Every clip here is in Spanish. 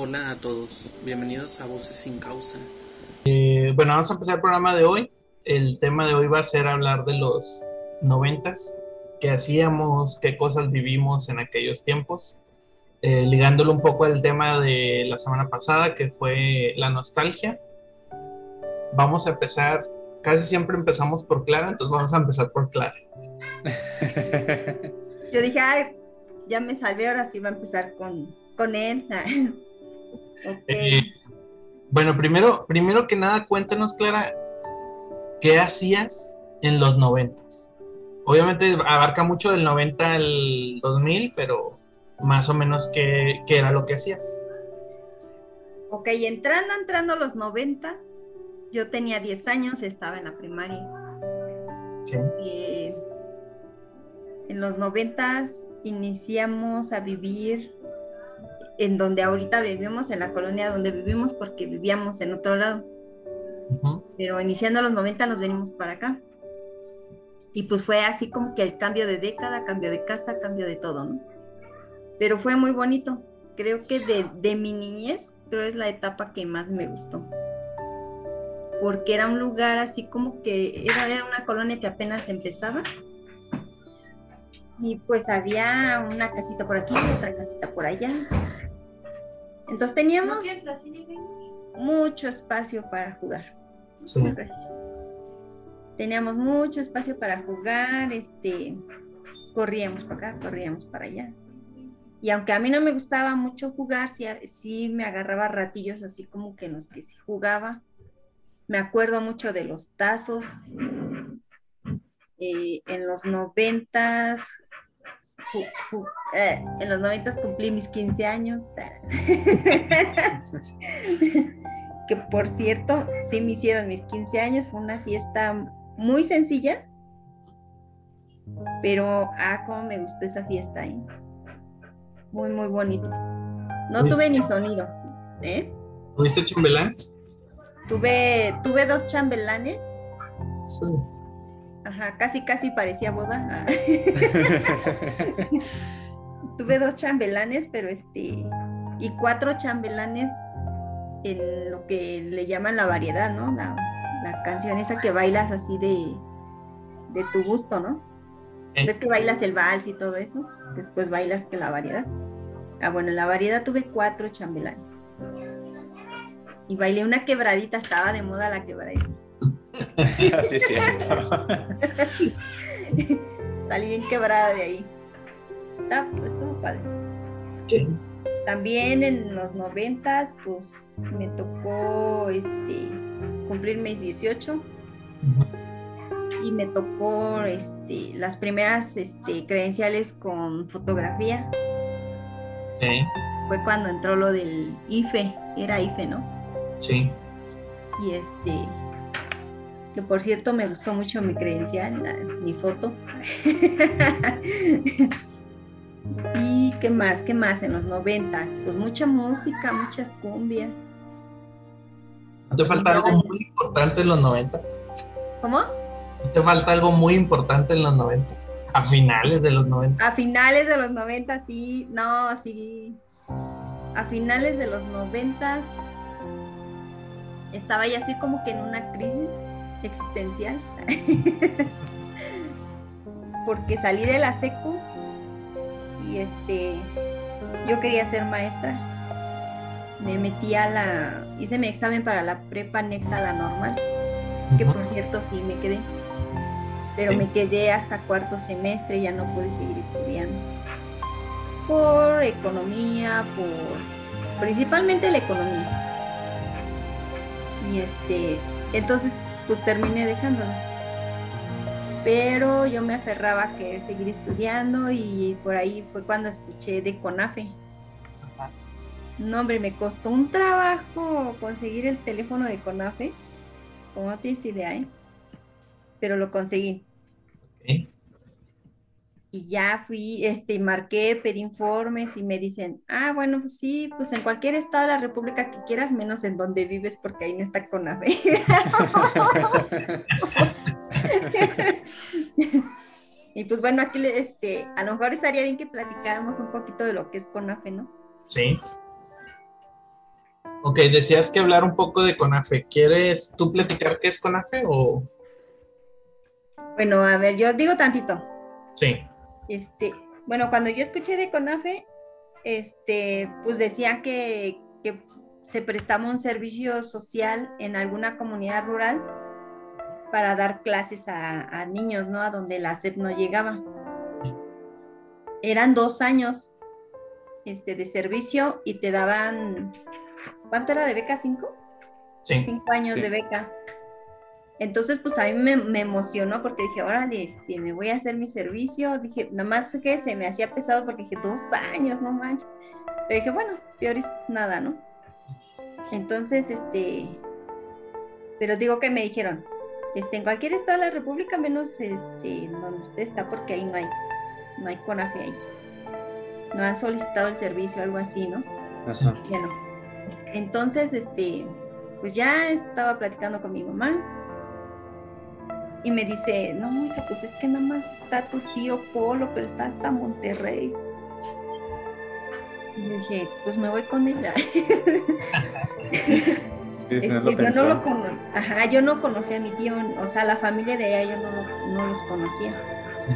Hola a todos, bienvenidos a Voces sin Causa. Eh, bueno, vamos a empezar el programa de hoy. El tema de hoy va a ser hablar de los noventas, qué hacíamos, qué cosas vivimos en aquellos tiempos, eh, ligándolo un poco al tema de la semana pasada, que fue la nostalgia. Vamos a empezar, casi siempre empezamos por Clara, entonces vamos a empezar por Clara. Yo dije, Ay, ya me salvé, ahora sí va a empezar con, con él. Eh, bueno, primero, primero que nada, cuéntanos, Clara, ¿qué hacías en los noventas? Obviamente abarca mucho del 90 al 2000, pero más o menos qué, qué era lo que hacías. Ok, entrando, entrando a los 90, yo tenía 10 años, estaba en la primaria. Y en los 90 iniciamos a vivir en donde ahorita vivimos, en la colonia donde vivimos, porque vivíamos en otro lado. Pero iniciando los 90 nos venimos para acá. Y pues fue así como que el cambio de década, cambio de casa, cambio de todo, ¿no? Pero fue muy bonito. Creo que de, de mi niñez, creo es la etapa que más me gustó. Porque era un lugar así como que era, era una colonia que apenas empezaba. Y pues había una casita por aquí, otra casita por allá. Entonces teníamos mucho espacio para jugar. Gracias. Teníamos mucho espacio para jugar, este, corríamos para acá, corríamos para allá. Y aunque a mí no me gustaba mucho jugar, sí, sí me agarraba ratillos así como que en los que sí jugaba. Me acuerdo mucho de los tazos. Eh, en los noventas eh, en los noventas cumplí mis 15 años. que por cierto, sí me hicieron mis 15 años. Fue una fiesta muy sencilla. Pero, ah, cómo me gustó esa fiesta. ¿eh? Muy, muy bonito. No tuve ni sonido. ¿eh? ¿Tuviste chambelán? Tuve, tuve dos chambelanes. Sí. Ajá, casi, casi parecía boda. Tuve dos chambelanes, pero este, y cuatro chambelanes en lo que le llaman la variedad, ¿no? La, canción esa que bailas así de, de tu gusto, ¿no? ¿Ves que bailas el vals y todo eso? Después bailas que la variedad. Ah, bueno, en la variedad tuve cuatro chambelanes. Y bailé una quebradita, estaba de moda la quebradita. sí, es cierto. Salí bien quebrada de ahí. Está, pues, estuvo padre. También en los noventas, pues me tocó este, cumplir mis 18 y me tocó este, las primeras este, credenciales con fotografía. Fue cuando entró lo del IFE, era IFE, ¿no? Sí. Y este, que por cierto me gustó mucho mi credencial, mi foto. sí, ¿qué más? ¿Qué más en los noventas? Pues mucha música, muchas cumbias. ¿Te falta algo muy importante en los noventas? ¿Cómo? ¿Te falta algo muy importante en los noventas? A finales de los noventas. A finales de los noventas, sí, no, sí. A finales de los noventas estaba ya así como que en una crisis existencial. Porque salí de la secu y este yo quería ser maestra. Me metí a la hice mi examen para la prepa anexa a la normal, que por cierto sí me quedé. Pero me quedé hasta cuarto semestre, ya no pude seguir estudiando. Por economía, por principalmente la economía. Y este, entonces pues terminé dejándola. Pero yo me aferraba a querer seguir estudiando y por ahí fue cuando escuché de CONAFE. No, hombre, me costó un trabajo conseguir el teléfono de CONAFE. Como no tienes idea, ¿eh? Pero lo conseguí. Y ya fui, este, marqué, pedí informes y me dicen, ah, bueno, pues sí, pues en cualquier estado de la República que quieras, menos en donde vives, porque ahí no está CONAFE. y pues bueno, aquí este, a lo mejor estaría bien que platicáramos un poquito de lo que es CONAFE, ¿no? Sí. Ok, decías que hablar un poco de CONAFE. ¿Quieres tú platicar qué es CONAFE o...? Bueno, a ver, yo digo tantito. Sí. Este, bueno, cuando yo escuché de CONAFE, este, pues decían que, que se prestaba un servicio social en alguna comunidad rural para dar clases a, a niños, ¿no? A donde la SEP no llegaba. Eran dos años este, de servicio y te daban, ¿cuánto era de beca? ¿Cinco? Sí. Cinco años Sí. de beca. Entonces, pues a mí me, me emocionó porque dije, órale, este, me voy a hacer mi servicio. Dije, nada más que se me hacía pesado porque dije, dos años, no manches. Pero dije, bueno, peor es nada, ¿no? Entonces, este, pero digo que me dijeron, este, en cualquier estado de la República, menos este, donde usted está, porque ahí no hay, no hay CONAFE ahí. No han solicitado el servicio, algo así, ¿no? Ajá. Bueno, entonces, este, pues ya estaba platicando con mi mamá y me dice, no, hija, pues es que nada más está tu tío Polo, pero está hasta Monterrey. Y le dije, pues me voy con ella. No Este, yo no lo cono- Ajá, yo no conocía a mi tío, o sea, la familia de allá yo no, no los conocía. Sí.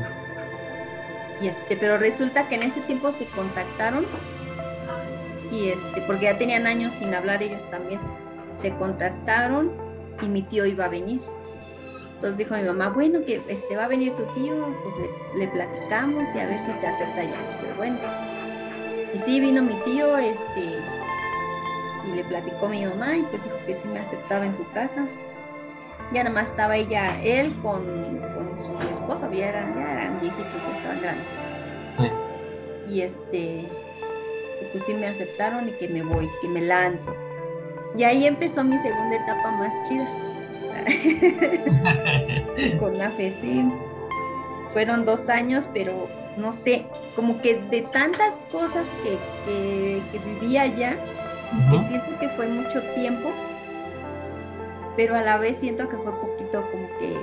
Y este, pero resulta que en ese tiempo se contactaron y este, porque ya tenían años sin hablar ellos también. Se contactaron y mi tío iba a venir. Entonces dijo mi mamá, bueno, que este va a venir tu tío, pues le, le platicamos y a ver si te acepta ya. Pero bueno. Y sí vino mi tío, este, y le platicó a mi mamá y pues dijo que sí me aceptaba en su casa. Ya nada más estaba ella, él con, con su esposa, ya eran, ya eran viejitos, ya estaban grandes. Sí. Y este, pues sí me aceptaron y que me voy, que me lanzo. Y ahí empezó mi segunda etapa más chida. con la fe, sí. Fueron dos años, pero no sé, como que de tantas cosas que, que, que viví allá, que siento que fue mucho tiempo, pero a la vez siento que fue poquito como que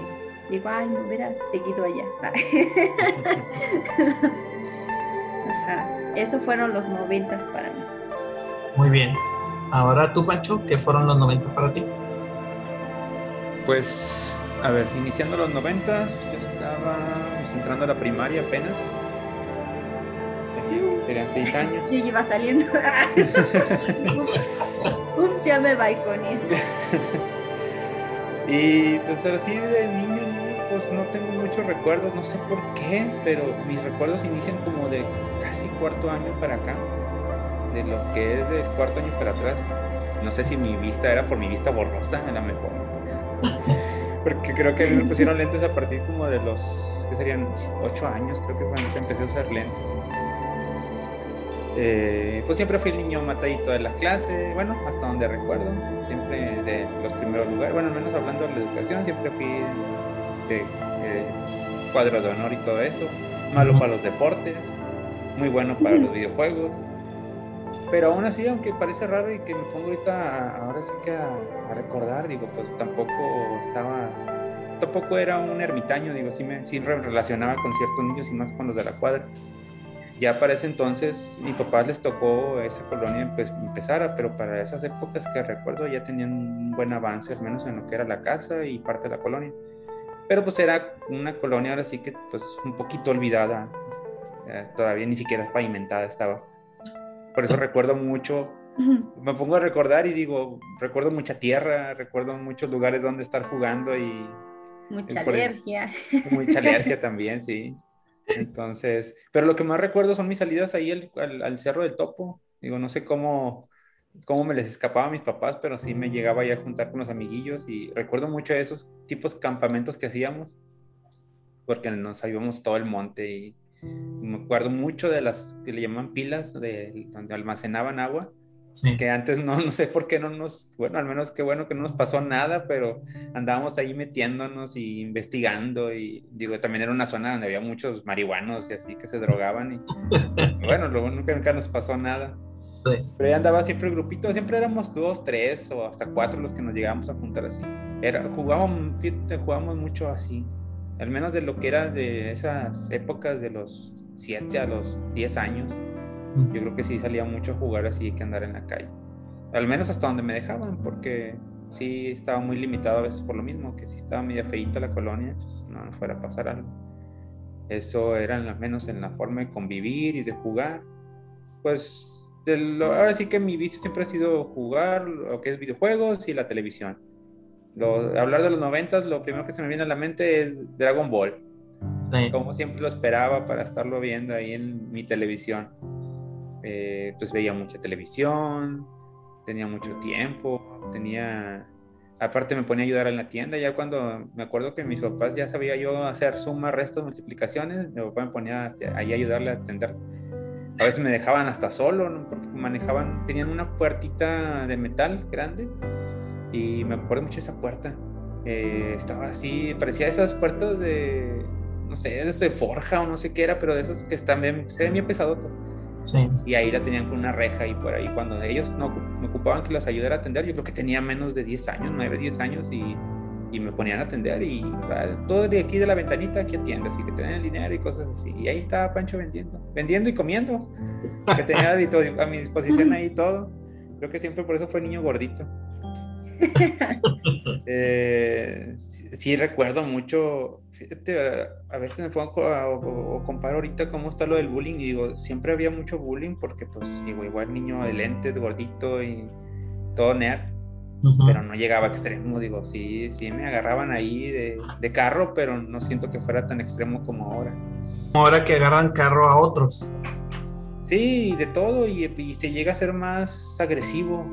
digo, ay, me hubiera seguido allá. Ajá. Eso fueron los noventas para mí. Muy bien. Ahora tú, Pancho, ¿qué fueron los 90 para ti? Pues, a ver, iniciando los 90, yo estaba pues, entrando a la primaria apenas. Serían seis años. Yo iba saliendo. Ups, ya me balconé. Y pues así de niño, pues no tengo muchos recuerdos, no sé por qué, pero mis recuerdos inician como de casi cuarto año para acá, de lo que es del cuarto año para atrás. No sé si mi vista era por mi vista borrosa, a lo mejor. Porque creo que me pusieron lentes a partir como de los, que serían? ocho años, creo que cuando empecé a usar lentes. Eh, pues siempre fui el niño matadito de la clase, bueno, hasta donde recuerdo, siempre de los primeros lugares, bueno, al menos hablando de la educación, siempre fui de eh, cuadro de honor y todo eso, malo para los deportes, muy bueno para los videojuegos, pero aún así, aunque parece raro y que me pongo ahorita, a- ahora sí que a, a recordar, digo, pues tampoco estaba, tampoco era un ermitaño, digo, sí me sí re- relacionaba con ciertos niños y más con los de la cuadra ya para ese entonces mi papá les tocó esa colonia empe- empezara, pero para esas épocas que recuerdo ya tenían un buen avance, al menos en lo que era la casa y parte de la colonia. Pero pues era una colonia ahora sí que pues un poquito olvidada, eh, todavía ni siquiera pavimentada estaba. Por eso recuerdo mucho, me pongo a recordar y digo, recuerdo mucha tierra, recuerdo muchos lugares donde estar jugando y Mucha Por eso. alergia. Mucha alergia también, sí. Entonces, pero lo que más recuerdo son mis salidas ahí al, al- al Cerro del Topo. Digo, no sé cómo, cómo me les escapaba a mis papás, pero sí me llegaba ya a juntar con los amiguillos y recuerdo mucho de esos tipos de campamentos que hacíamos, porque nos íbamos todo el monte y me acuerdo mucho de las que le llaman pilas, de donde almacenaban agua Sí. que antes no, no sé por qué no nos, bueno, al menos qué bueno que no nos pasó nada, pero andábamos ahí metiéndonos y investigando y digo, también era una zona donde había muchos marihuanos y así que se drogaban y bueno, luego nunca, nunca nos pasó nada. Sí. Pero ahí andaba siempre el grupito, siempre éramos dos, tres o hasta cuatro los que nos llegábamos a juntar así. Era, jugábamos, jugábamos mucho así, al menos de lo que era de esas épocas de los siete a los diez años. Yo creo que sí salía mucho a jugar así que andar en la calle. al menos hasta donde me dejaban, porque sí estaba muy limitado a veces por lo mismo, que si estaba media feita la colonia, pues no fuera a pasar algo. Eso era al menos en la forma de convivir y de jugar. Pues ahora sí que mi vicio siempre ha sido jugar lo que es videojuegos y la televisión. Hablar de los noventas, lo primero que se me viene a la mente es Dragon Ball. Como siempre lo esperaba para estarlo viendo ahí en mi televisión. Eh, pues veía mucha televisión, tenía mucho tiempo, tenía aparte me ponía a ayudar en la tienda, ya cuando me acuerdo que mis papás ya sabía yo hacer sumas, restos, multiplicaciones, mi papá me ponía ahí a ayudarle a atender. A veces me dejaban hasta solo, porque manejaban, tenían una puertita de metal grande y me acuerdo mucho de esa puerta. Eh, estaba así, parecía esas puertas de, no sé, de forja o no sé qué era, pero de esas que están bien, se ven bien pesadotas. Y ahí la tenían con una reja y por ahí cuando ellos no me ocupaban que las ayudara a atender, yo creo que tenía menos de 10 años, 9, 10 años y, y me ponían a atender y todo de aquí de la ventanita aquí atiende, así que tenían el dinero y cosas así. Y ahí estaba Pancho vendiendo, vendiendo y comiendo, que tenía a mi disposición ahí todo. Creo que siempre por eso fue niño gordito. eh, sí, recuerdo mucho, fíjate, a, veces me pongo o, comparo ahorita cómo está lo del bullying y digo, siempre había mucho bullying porque pues digo, igual niño de lentes, gordito y todo nerd, pero no llegaba a extremo, digo, sí, sí me agarraban ahí de, de, carro, pero no siento que fuera tan extremo como ahora. Ahora que agarran carro a otros. Sí, de todo y, y se llega a ser más agresivo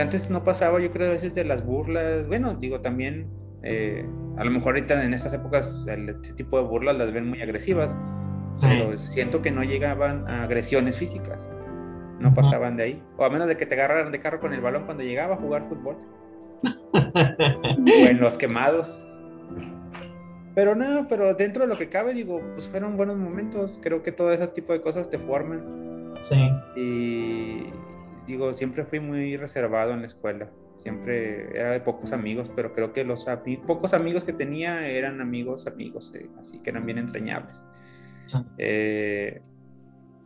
antes no pasaba, yo creo, a veces de las burlas. Bueno, digo, también, eh, a lo mejor ahorita en estas épocas, este tipo de burlas las ven muy agresivas, pero siento que no llegaban a agresiones físicas. No pasaban de ahí. O a menos de que te agarraran de carro con el balón cuando llegaba a jugar fútbol. o en los quemados. Pero no, pero dentro de lo que cabe, digo, pues fueron buenos momentos. Creo que todo ese tipo de cosas te forman. Sí. Y, digo, siempre fui muy reservado en la escuela. Siempre era de pocos amigos, pero creo que los pocos amigos que tenía eran amigos, amigos, eh, así que eran bien entrañables. Eh,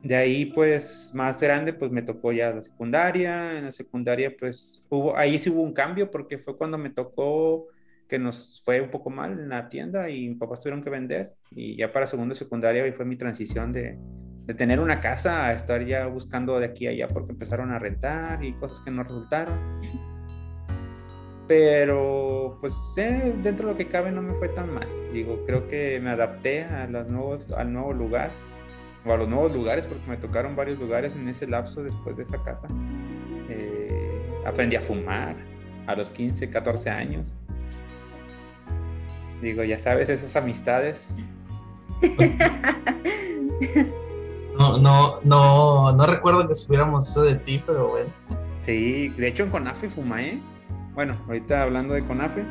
de ahí, pues, más grande, pues me tocó ya la secundaria. En la secundaria, pues, hubo, ahí sí hubo un cambio porque fue cuando me tocó que nos fue un poco mal en la tienda y mis papás tuvieron que vender. Y ya para segundo secundaria, ahí fue mi transición de, de tener una casa a estar ya buscando de aquí a allá porque empezaron a rentar y cosas que no resultaron. Pero pues eh, dentro de lo que cabe no me fue tan mal. Digo, creo que me adapté a los nuevos, al nuevo lugar o a los nuevos lugares porque me tocaron varios lugares en ese lapso después de esa casa. Eh, aprendí a fumar a los 15, 14 años. Digo, ya sabes, esas amistades. No, no, no, no recuerdo que supiéramos eso de ti, pero bueno. Sí, de hecho en Conafe fumé. Bueno, ahorita hablando de Conafe.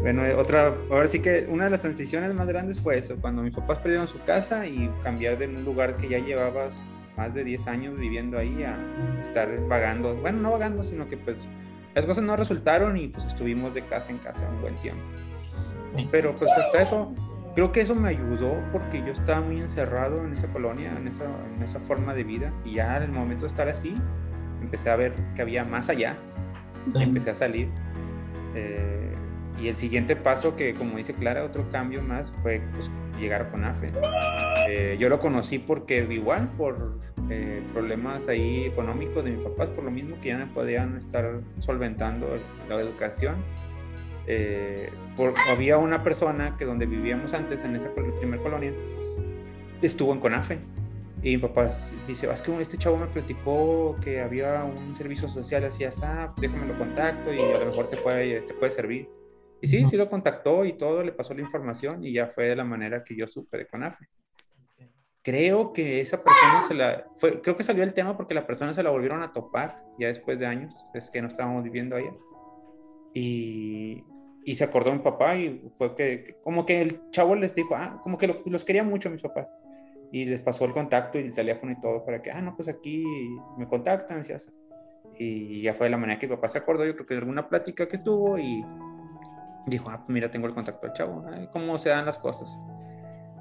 Bueno, otra, ahora sí que una de las transiciones más grandes fue eso, cuando mis papás perdieron su casa y cambiar de un lugar que ya llevabas más de 10 años viviendo ahí a estar vagando. Bueno, no vagando, sino que pues las cosas no resultaron y pues estuvimos de casa en casa un buen tiempo. Pero pues hasta eso creo que eso me ayudó porque yo estaba muy encerrado en esa colonia, en esa, en esa forma de vida. Y ya en el momento de estar así, empecé a ver que había más allá. Empecé a salir. Eh, y el siguiente paso, que como dice Clara, otro cambio más, fue pues, llegar a CONAFE. Eh, yo lo conocí porque igual, por eh, problemas ahí económicos de mis papás, por lo mismo que ya no podían estar solventando la educación eh, había una persona que donde vivíamos antes, en esa primera colonia, estuvo en CONAFE. Y mi papá dice, es que este chavo me platicó que había un servicio social así, ah, déjame lo contacto y a lo mejor te puede, te puede servir. Y sí, sí lo contactó y todo, le pasó la información y ya fue de la manera que yo supe de CONAFE. Creo que esa persona se la, fue, creo que salió el tema porque la persona se la volvieron a topar ya después de años, es que no estábamos viviendo allá. Y, y se acordó mi papá y fue que, como que el chavo les dijo, ah, como que los quería mucho mis papás. Y les pasó el contacto y el teléfono y todo para que, ah, no, pues aquí me contactan. Y ya fue de la manera que mi papá se acordó, yo creo que de alguna plática que tuvo y dijo, ah, pues mira, tengo el contacto del chavo, cómo se dan las cosas.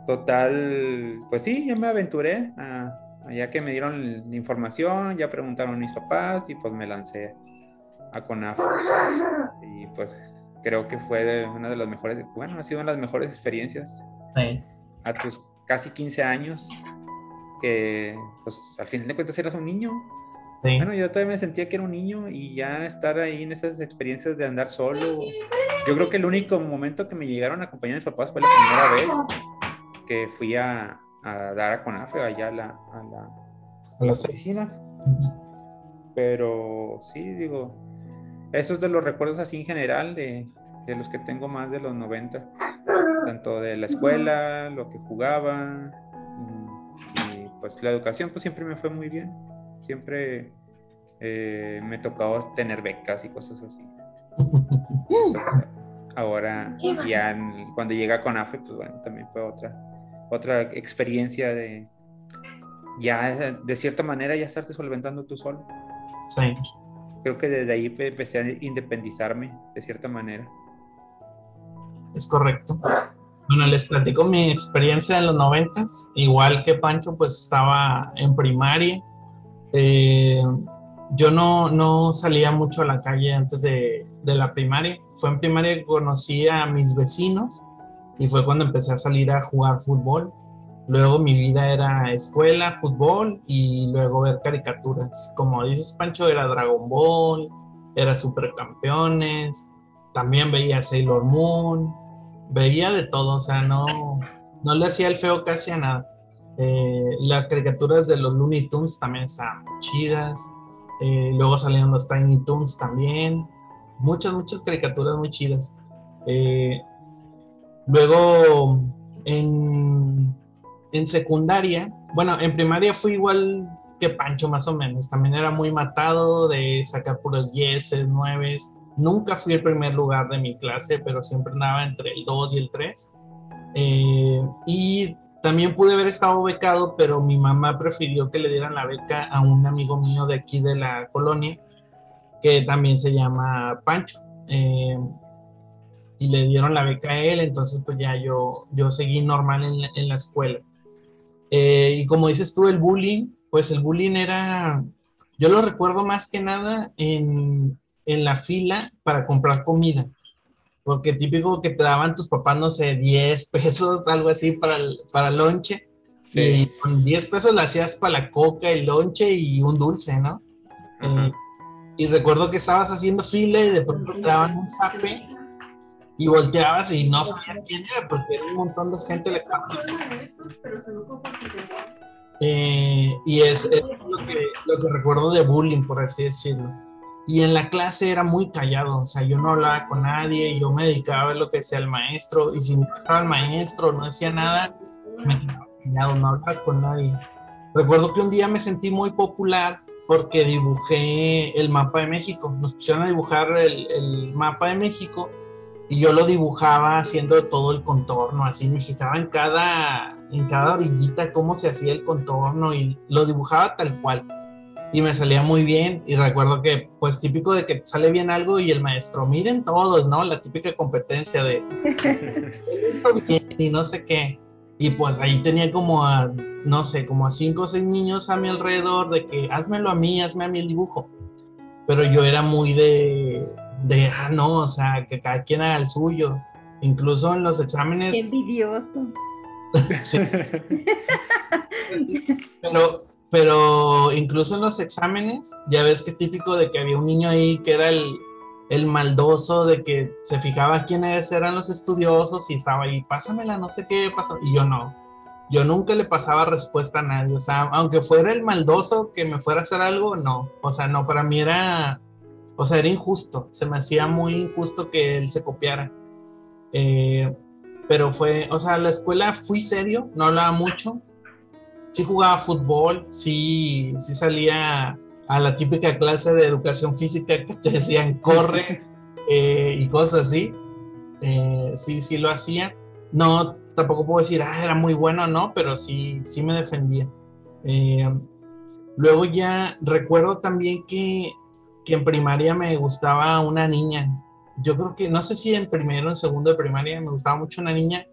Total, pues sí, yo me aventuré a, ya que me dieron la información, ya preguntaron a mis papás y pues me lancé a CONAF. Y pues creo que fue una de las mejores, bueno, ha sido una de las mejores experiencias. Sí. A tus casi 15 años, que pues al final de cuentas eras un niño. Sí. Bueno, yo todavía me sentía que era un niño y ya estar ahí en esas experiencias de andar solo. Yo creo que el único momento que me llegaron a acompañar mis papás fue la primera vez que fui a, a dar a CONAFE allá a la, a la, A las oficina. Pero sí, digo, esos de los recuerdos así en general, de, de los que tengo más de los 90, tanto de la escuela, lo que jugaba, y pues la educación pues siempre me fue muy bien, siempre eh, me tocaba tener becas y cosas así. Pues, ahora ya en- cuando llega con AFE, pues bueno, también fue otra, otra experiencia de ya de cierta manera ya estarte solventando tú solo. Sí. Creo que desde ahí pe- empecé a independizarme de cierta manera. Es correcto. Bueno, les platico mi experiencia en los noventas. Igual que Pancho, pues estaba en primaria. Eh, yo no, no salía mucho a la calle antes de, de la primaria. Fue en primaria que conocí a mis vecinos y fue cuando empecé a salir a jugar fútbol. Luego mi vida era escuela, fútbol y luego ver caricaturas. Como dices, Pancho, era Dragon Ball, era Supercampeones, también veía Sailor Moon, veía de todo, o sea, no, no le hacía el feo casi a nada. Eh, las caricaturas de los Looney Tunes también estaban chidas. Eh, luego salieron los Tiny Toons también. Muchas, muchas caricaturas muy chidas. Eh, luego en, en secundaria, bueno, en primaria fui igual que Pancho más o menos. También era muy matado de sacar puros 10, 9. Nunca fui el primer lugar de mi clase, pero siempre andaba entre el 2 y el 3. Eh, y también pude haber estado becado, pero mi mamá prefirió que le dieran la beca a un amigo mío de aquí de la colonia, que también se llama Pancho. Eh, y le dieron la beca a él, entonces pues ya yo, yo seguí normal en en la escuela. Eh, y como dices tú, el bullying, pues el bullying era, yo lo recuerdo más que nada en, en la fila para comprar comida porque típico que te daban tus papás, no sé, 10 pesos, algo así para el, para lonche. Y con 10 pesos le hacías para la coca, el lonche y un dulce, ¿no? Eh, y recuerdo que estabas haciendo fila y de pronto te daban un zape y volteabas y no sabías quién era porque era un montón de gente le estaba eh, y es, es lo, que, lo que recuerdo de bullying, por así decirlo. Y en la clase era muy callado, o sea, yo no hablaba con nadie, yo me dedicaba a ver lo que decía el maestro, y si no estaba el maestro, no decía nada, me quedaba callado, no hablaba con nadie. Recuerdo que un día me sentí muy popular porque dibujé el mapa de México. Nos pusieron a dibujar el, el mapa de México y yo lo dibujaba haciendo todo el contorno, así me fijaba en cada, en cada orillita cómo se hacía el contorno y lo dibujaba tal cual. Y me salía muy bien y recuerdo que pues típico de que sale bien algo y el maestro miren todos no la típica competencia de "Él hizo bien y no sé qué y pues ahí tenía como a no sé como a cinco o seis niños a mi alrededor de que házmelo a mí hazme a mí el dibujo pero yo era muy de de ah no o sea que cada quien haga el suyo incluso en los exámenes Qué envidioso. sí. pero pero incluso en los exámenes, ya ves que típico de que había un niño ahí que era el, el maldoso, de que se fijaba quiénes eran los estudiosos y estaba ahí, pásamela, no sé qué pasó, y yo no. Yo nunca le pasaba respuesta a nadie, o sea, aunque fuera el maldoso que me fuera a hacer algo, no. O sea, no, para mí era, o sea, era injusto, se me hacía muy injusto que él se copiara. Eh, pero fue, o sea, la escuela fui serio, no hablaba mucho, sí jugaba fútbol, sí, sí salía a la típica clase de educación física que te decían corre eh, y cosas así. Eh, sí, sí lo hacía. No, tampoco puedo decir, ah, era muy bueno, no, pero sí, sí me defendía. Eh, luego ya recuerdo también que, que en primaria me gustaba una niña. Yo creo que, no sé si en primero o en segundo de primaria me gustaba mucho una niña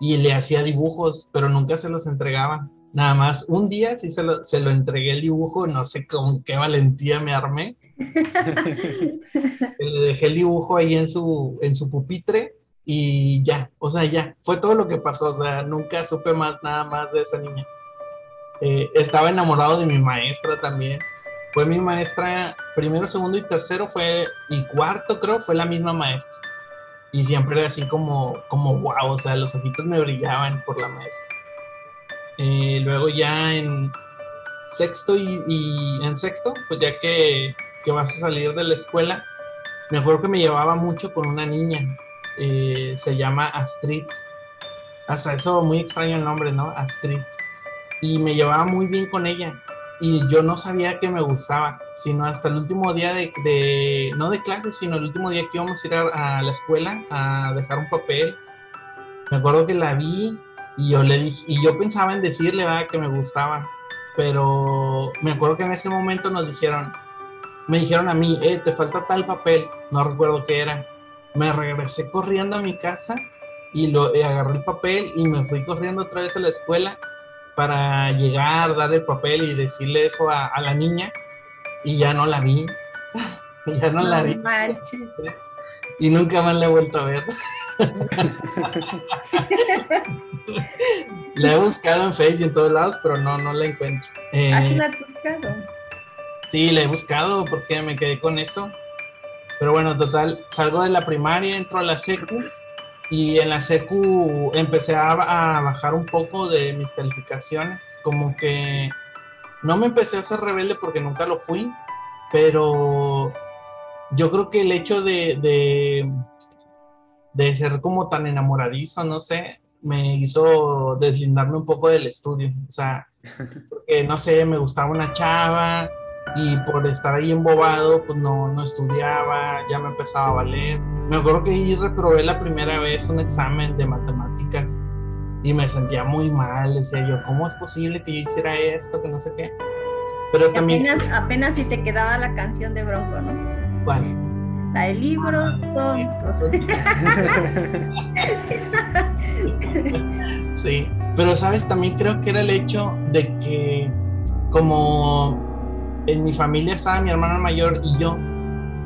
y le hacía dibujos, pero nunca se los entregaba. Nada más, un día sí se lo, se lo entregué el dibujo, no sé con qué valentía me armé. le dejé el dibujo ahí en su, en su pupitre y ya, o sea, ya, fue todo lo que pasó, o sea, nunca supe más, nada más de esa niña. Eh, estaba enamorado de mi maestra también. Fue mi maestra, primero, segundo y tercero fue, y cuarto creo, fue la misma maestra. Y siempre era así como, como wow, o sea, los ojitos me brillaban por la maestra. Eh, luego ya en sexto y, en sexto, pues ya que, que, vas a salir de la escuela, me acuerdo que me llevaba mucho con una niña, eh, se llama Astrid. Hasta eso muy extraño el nombre, ¿no? Astrid. Y me llevaba muy bien con ella y yo no sabía que me gustaba, sino hasta el último día de, no de clases, sino el último día que íbamos a ir a, la escuela a dejar un papel. Me acuerdo que la vi y yo le dije, y yo pensaba en decirle, ¿verdad? Que me gustaba, pero me acuerdo que en ese momento nos dijeron, me dijeron a mí, eh, te falta tal papel, no recuerdo qué era. Me regresé corriendo a mi casa y lo y agarré el papel y me fui corriendo otra vez a la escuela para llegar, dar el papel y decirle eso a, la niña y ya no la vi. ya no, la vi. Y nunca más la he vuelto a ver. la he buscado en Facebook y en todos lados, pero no, no la encuentro. Eh, ¿Has la buscado? Sí, la he buscado porque me quedé con eso. Pero bueno, total, salgo de la primaria, entro a la secu y en la secu empecé a, bajar un poco de mis calificaciones, como que no me empecé a ser rebelde porque nunca lo fui, pero yo creo que el hecho de, de, de ser como tan enamoradizo, no sé, me hizo deslindarme un poco del estudio. O sea, porque no sé, me gustaba una chava, y por estar ahí embobado, pues no, no estudiaba, ya me empezaba a valer. Me acuerdo que ahí reprobé la primera vez un examen de matemáticas y me sentía muy mal, decía yo, ¿cómo es posible que yo hiciera esto, que no sé qué? Pero también... Apenas, si te quedaba la canción de Bronco, ¿no? ¿Cuál? La de libros tontos. sí, pero sabes, también creo que era el hecho de que como en mi familia estaba mi hermana mayor y yo.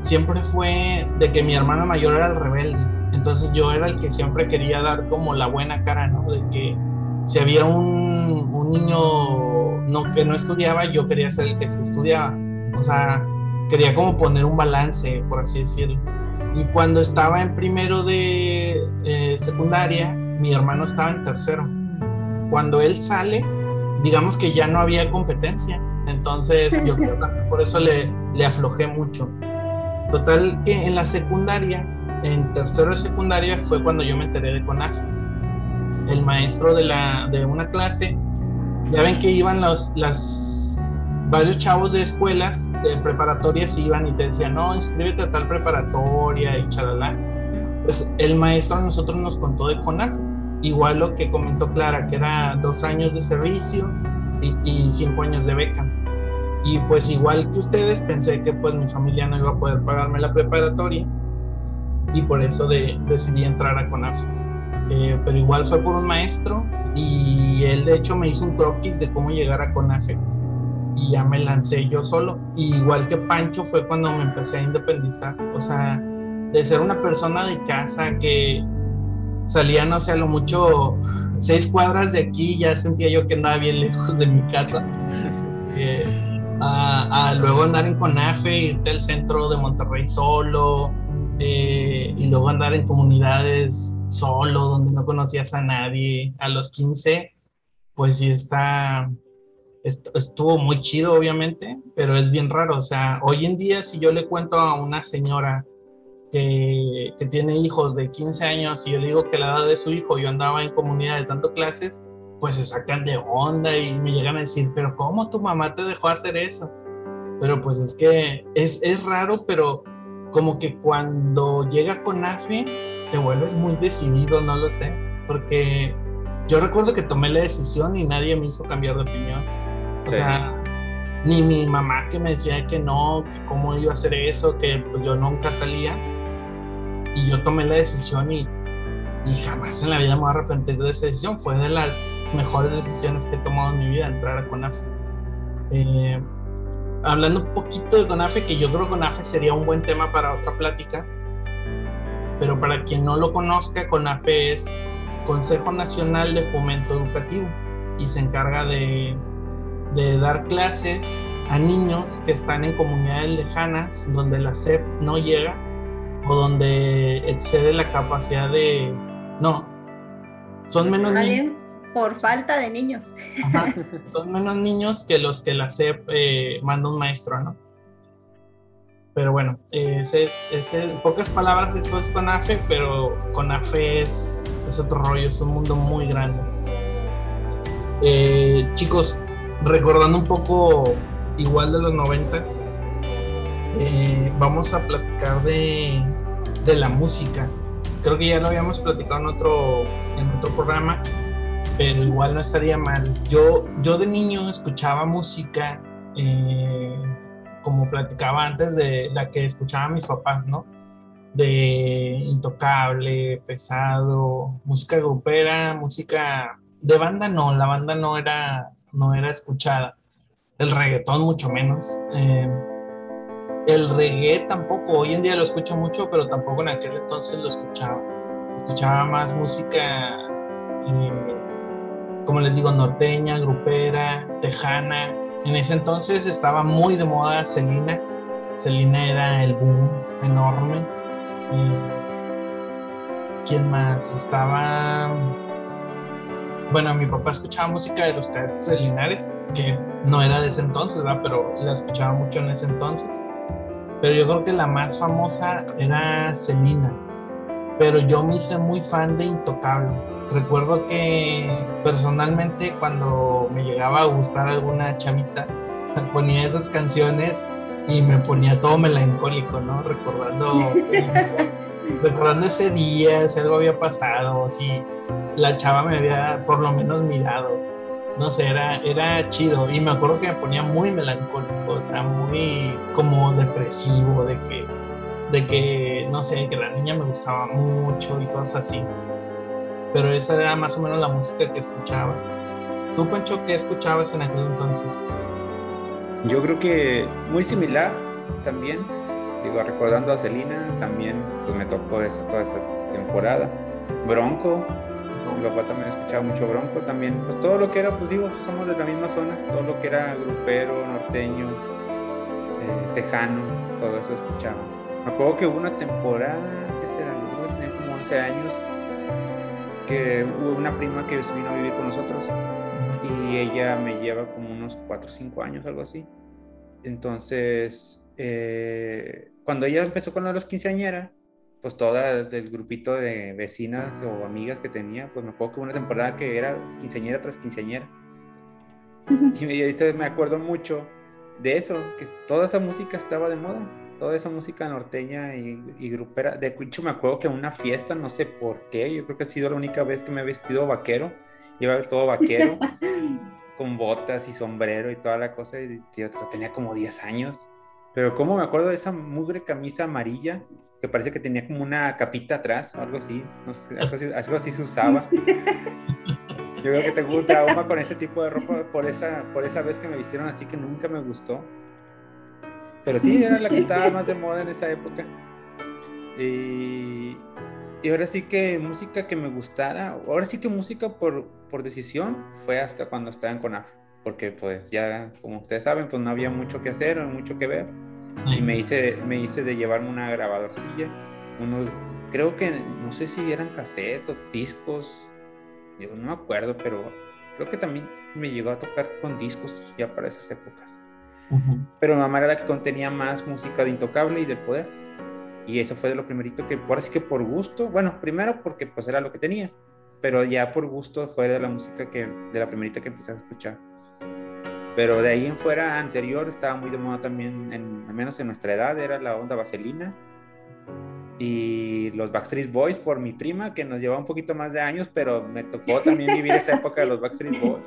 Siempre fue de que mi hermana mayor era el rebelde. Entonces yo era el que siempre quería dar como la buena cara, ¿no? De que si había un, un niño no, que no estudiaba, yo quería ser el que sí estudiaba. O sea, quería como poner un balance, por así decirlo. Y cuando estaba en primero de eh, secundaria, mi hermano estaba en tercero. Cuando él sale, digamos que ya no había competencia entonces, yo creo que por eso le, le aflojé mucho. Total que en la secundaria, en tercero de secundaria, fue cuando yo me enteré de CONAF. El maestro de, la, de una clase, ya ven que iban los, las, varios chavos de escuelas, de preparatorias, iban y te decían, no, inscríbete a tal preparatoria y chalala. Pues el maestro a nosotros nos contó de CONAF. Igual lo que comentó Clara, que era dos años de servicio, y, cinco años de beca. Y pues igual que ustedes, pensé que pues mi familia no iba a poder pagarme la preparatoria y por eso de, decidí entrar a CONAF. Eh, pero igual fue por un maestro y él de hecho me hizo un croquis de cómo llegar a CONAFE y ya me lancé yo solo. igual que Pancho fue cuando me empecé a independizar, o sea, de ser una persona de casa que salía, no sé, a lo mucho seis cuadras de aquí, ya sentía yo que andaba bien lejos de mi casa. Eh, luego andar en CONAFE, irte al centro de Monterrey solo, eh, y luego andar en comunidades solo, donde no conocías a nadie. A los 15, pues sí está, estuvo muy chido, obviamente, pero es bien raro. O sea, hoy en día, si yo le cuento a una señora que, tiene hijos de 15 años y yo le digo que la edad de su hijo yo andaba en comunidades dando clases, pues se sacan de onda y me llegan a decir, pero ¿cómo tu mamá te dejó hacer eso? Pero pues es que es, es raro, pero como que cuando llega con AFE te vuelves muy decidido, no lo sé, porque yo recuerdo que tomé la decisión y nadie me hizo cambiar de opinión. O sea, ni mi mamá que me decía que no, que cómo iba a hacer eso, que pues yo nunca salía y yo tomé la decisión y, y jamás en la vida me voy a arrepentir de esa decisión. Fue de las mejores decisiones que he tomado en mi vida entrar a CONAFE. Eh, hablando un poquito de CONAFE, que yo creo que CONAFE sería un buen tema para otra plática, pero para quien no lo conozca, CONAFE es Consejo Nacional de Fomento Educativo y se encarga de, de dar clases a niños que están en comunidades lejanas donde la SEP no llega o donde excede la capacidad de... No, son menos niños. Por falta de niños. son menos niños que los que la SEP eh, manda un maestro, ¿no? Pero bueno, ese es, ese, en pocas palabras eso es CONAFE, pero CONAFE es, es otro rollo, es un mundo muy grande. Eh, chicos, recordando un poco igual de los noventas, eh, vamos a platicar de, de, la música. Creo que ya lo habíamos platicado en otro, en otro programa, pero igual no estaría mal. Yo, yo de niño escuchaba música, eh, como platicaba antes, de la que escuchaban mis papás, ¿no? De intocable, pesado, música grupera, música de banda no, la banda no era, no era escuchada. El reggaetón mucho menos. Eh, el reggae tampoco, hoy en día lo escucho mucho, pero tampoco en aquel entonces lo escuchaba. Escuchaba más música, eh, como les digo, norteña, grupera, tejana. En ese entonces estaba muy de moda Selena. Selena era el boom enorme. Eh, ¿Quién más? Estaba bueno, mi papá escuchaba música de los cadetes de Linares, que no era de ese entonces, ¿verdad? Pero la escuchaba mucho en ese entonces. Pero yo creo que la más famosa era Selena. Pero yo me hice muy fan de Intocable. Recuerdo que personalmente cuando me llegaba a gustar alguna chavita, ponía esas canciones y me ponía todo melancólico, ¿no? Recordando, recordando ese día, si algo había pasado, si la chava me había por lo menos mirado no sé, era, era chido. Y me acuerdo que me ponía muy melancólico, o sea, muy como depresivo, de que, de que, no sé, que la niña me gustaba mucho y cosas así. Pero esa era más o menos la música que escuchaba. ¿Tú, Pancho, qué escuchabas en aquel entonces? Yo creo que muy similar también. Digo, recordando a Celina, también pues, me tocó esa, toda esa temporada. Bronco, papá también escuchaba mucho Bronco, también, pues todo lo que era, pues digo, somos de la misma zona, todo lo que era grupero, norteño, eh, tejano, todo eso escuchaba. Me acuerdo que hubo una temporada, ¿qué será? Yo tenía como 11 años, que hubo una prima que vino a vivir con nosotros y ella me lleva como unos 4 o 5 años, algo así. Entonces, eh, cuando ella empezó con los quinceañera, pues todas del grupito de vecinas o amigas que tenía, pues me acuerdo que una temporada que era quinceañera tras quinceañera. Y me, me acuerdo mucho de eso, que toda esa música estaba de moda, toda esa música norteña y, y grupera. De hecho, me acuerdo que una fiesta, no sé por qué, yo creo que ha sido la única vez que me he vestido vaquero, iba todo vaquero, con botas y sombrero y toda la cosa, y tío, tenía como 10 años. Pero como me acuerdo de esa mugre camisa amarilla que parece que tenía como una capita atrás o algo así, no sé, algo así, se usaba. Yo creo que tengo un trauma con ese tipo de ropa por esa, por esa vez que me vistieron así que nunca me gustó. Pero sí, era la que estaba más de moda en esa época. Y, y ahora sí que música que me gustara, ahora sí que música por, por decisión fue hasta cuando estaba en CONAF, porque pues ya, como ustedes saben, pues no había mucho que hacer, mucho que ver y me hice, me hice de llevarme una grabadorcilla, unos, creo que, no sé si eran cassette o discos, no me acuerdo, pero creo que también me llegó a tocar con discos ya para esas épocas. Pero mi mamá era la que contenía más música de Intocable y de Poder. Y eso fue de lo primerito que, por así que por gusto, bueno, primero porque pues era lo que tenía, pero ya por gusto fue de la música que, de la primerita que empecé a escuchar. Pero de ahí en fuera, anterior, estaba muy de moda también, en, al menos en nuestra edad, era la onda vaselina. Y los Backstreet Boys por mi prima, que nos lleva un poquito más de años, pero me tocó también vivir esa época de los Backstreet Boys.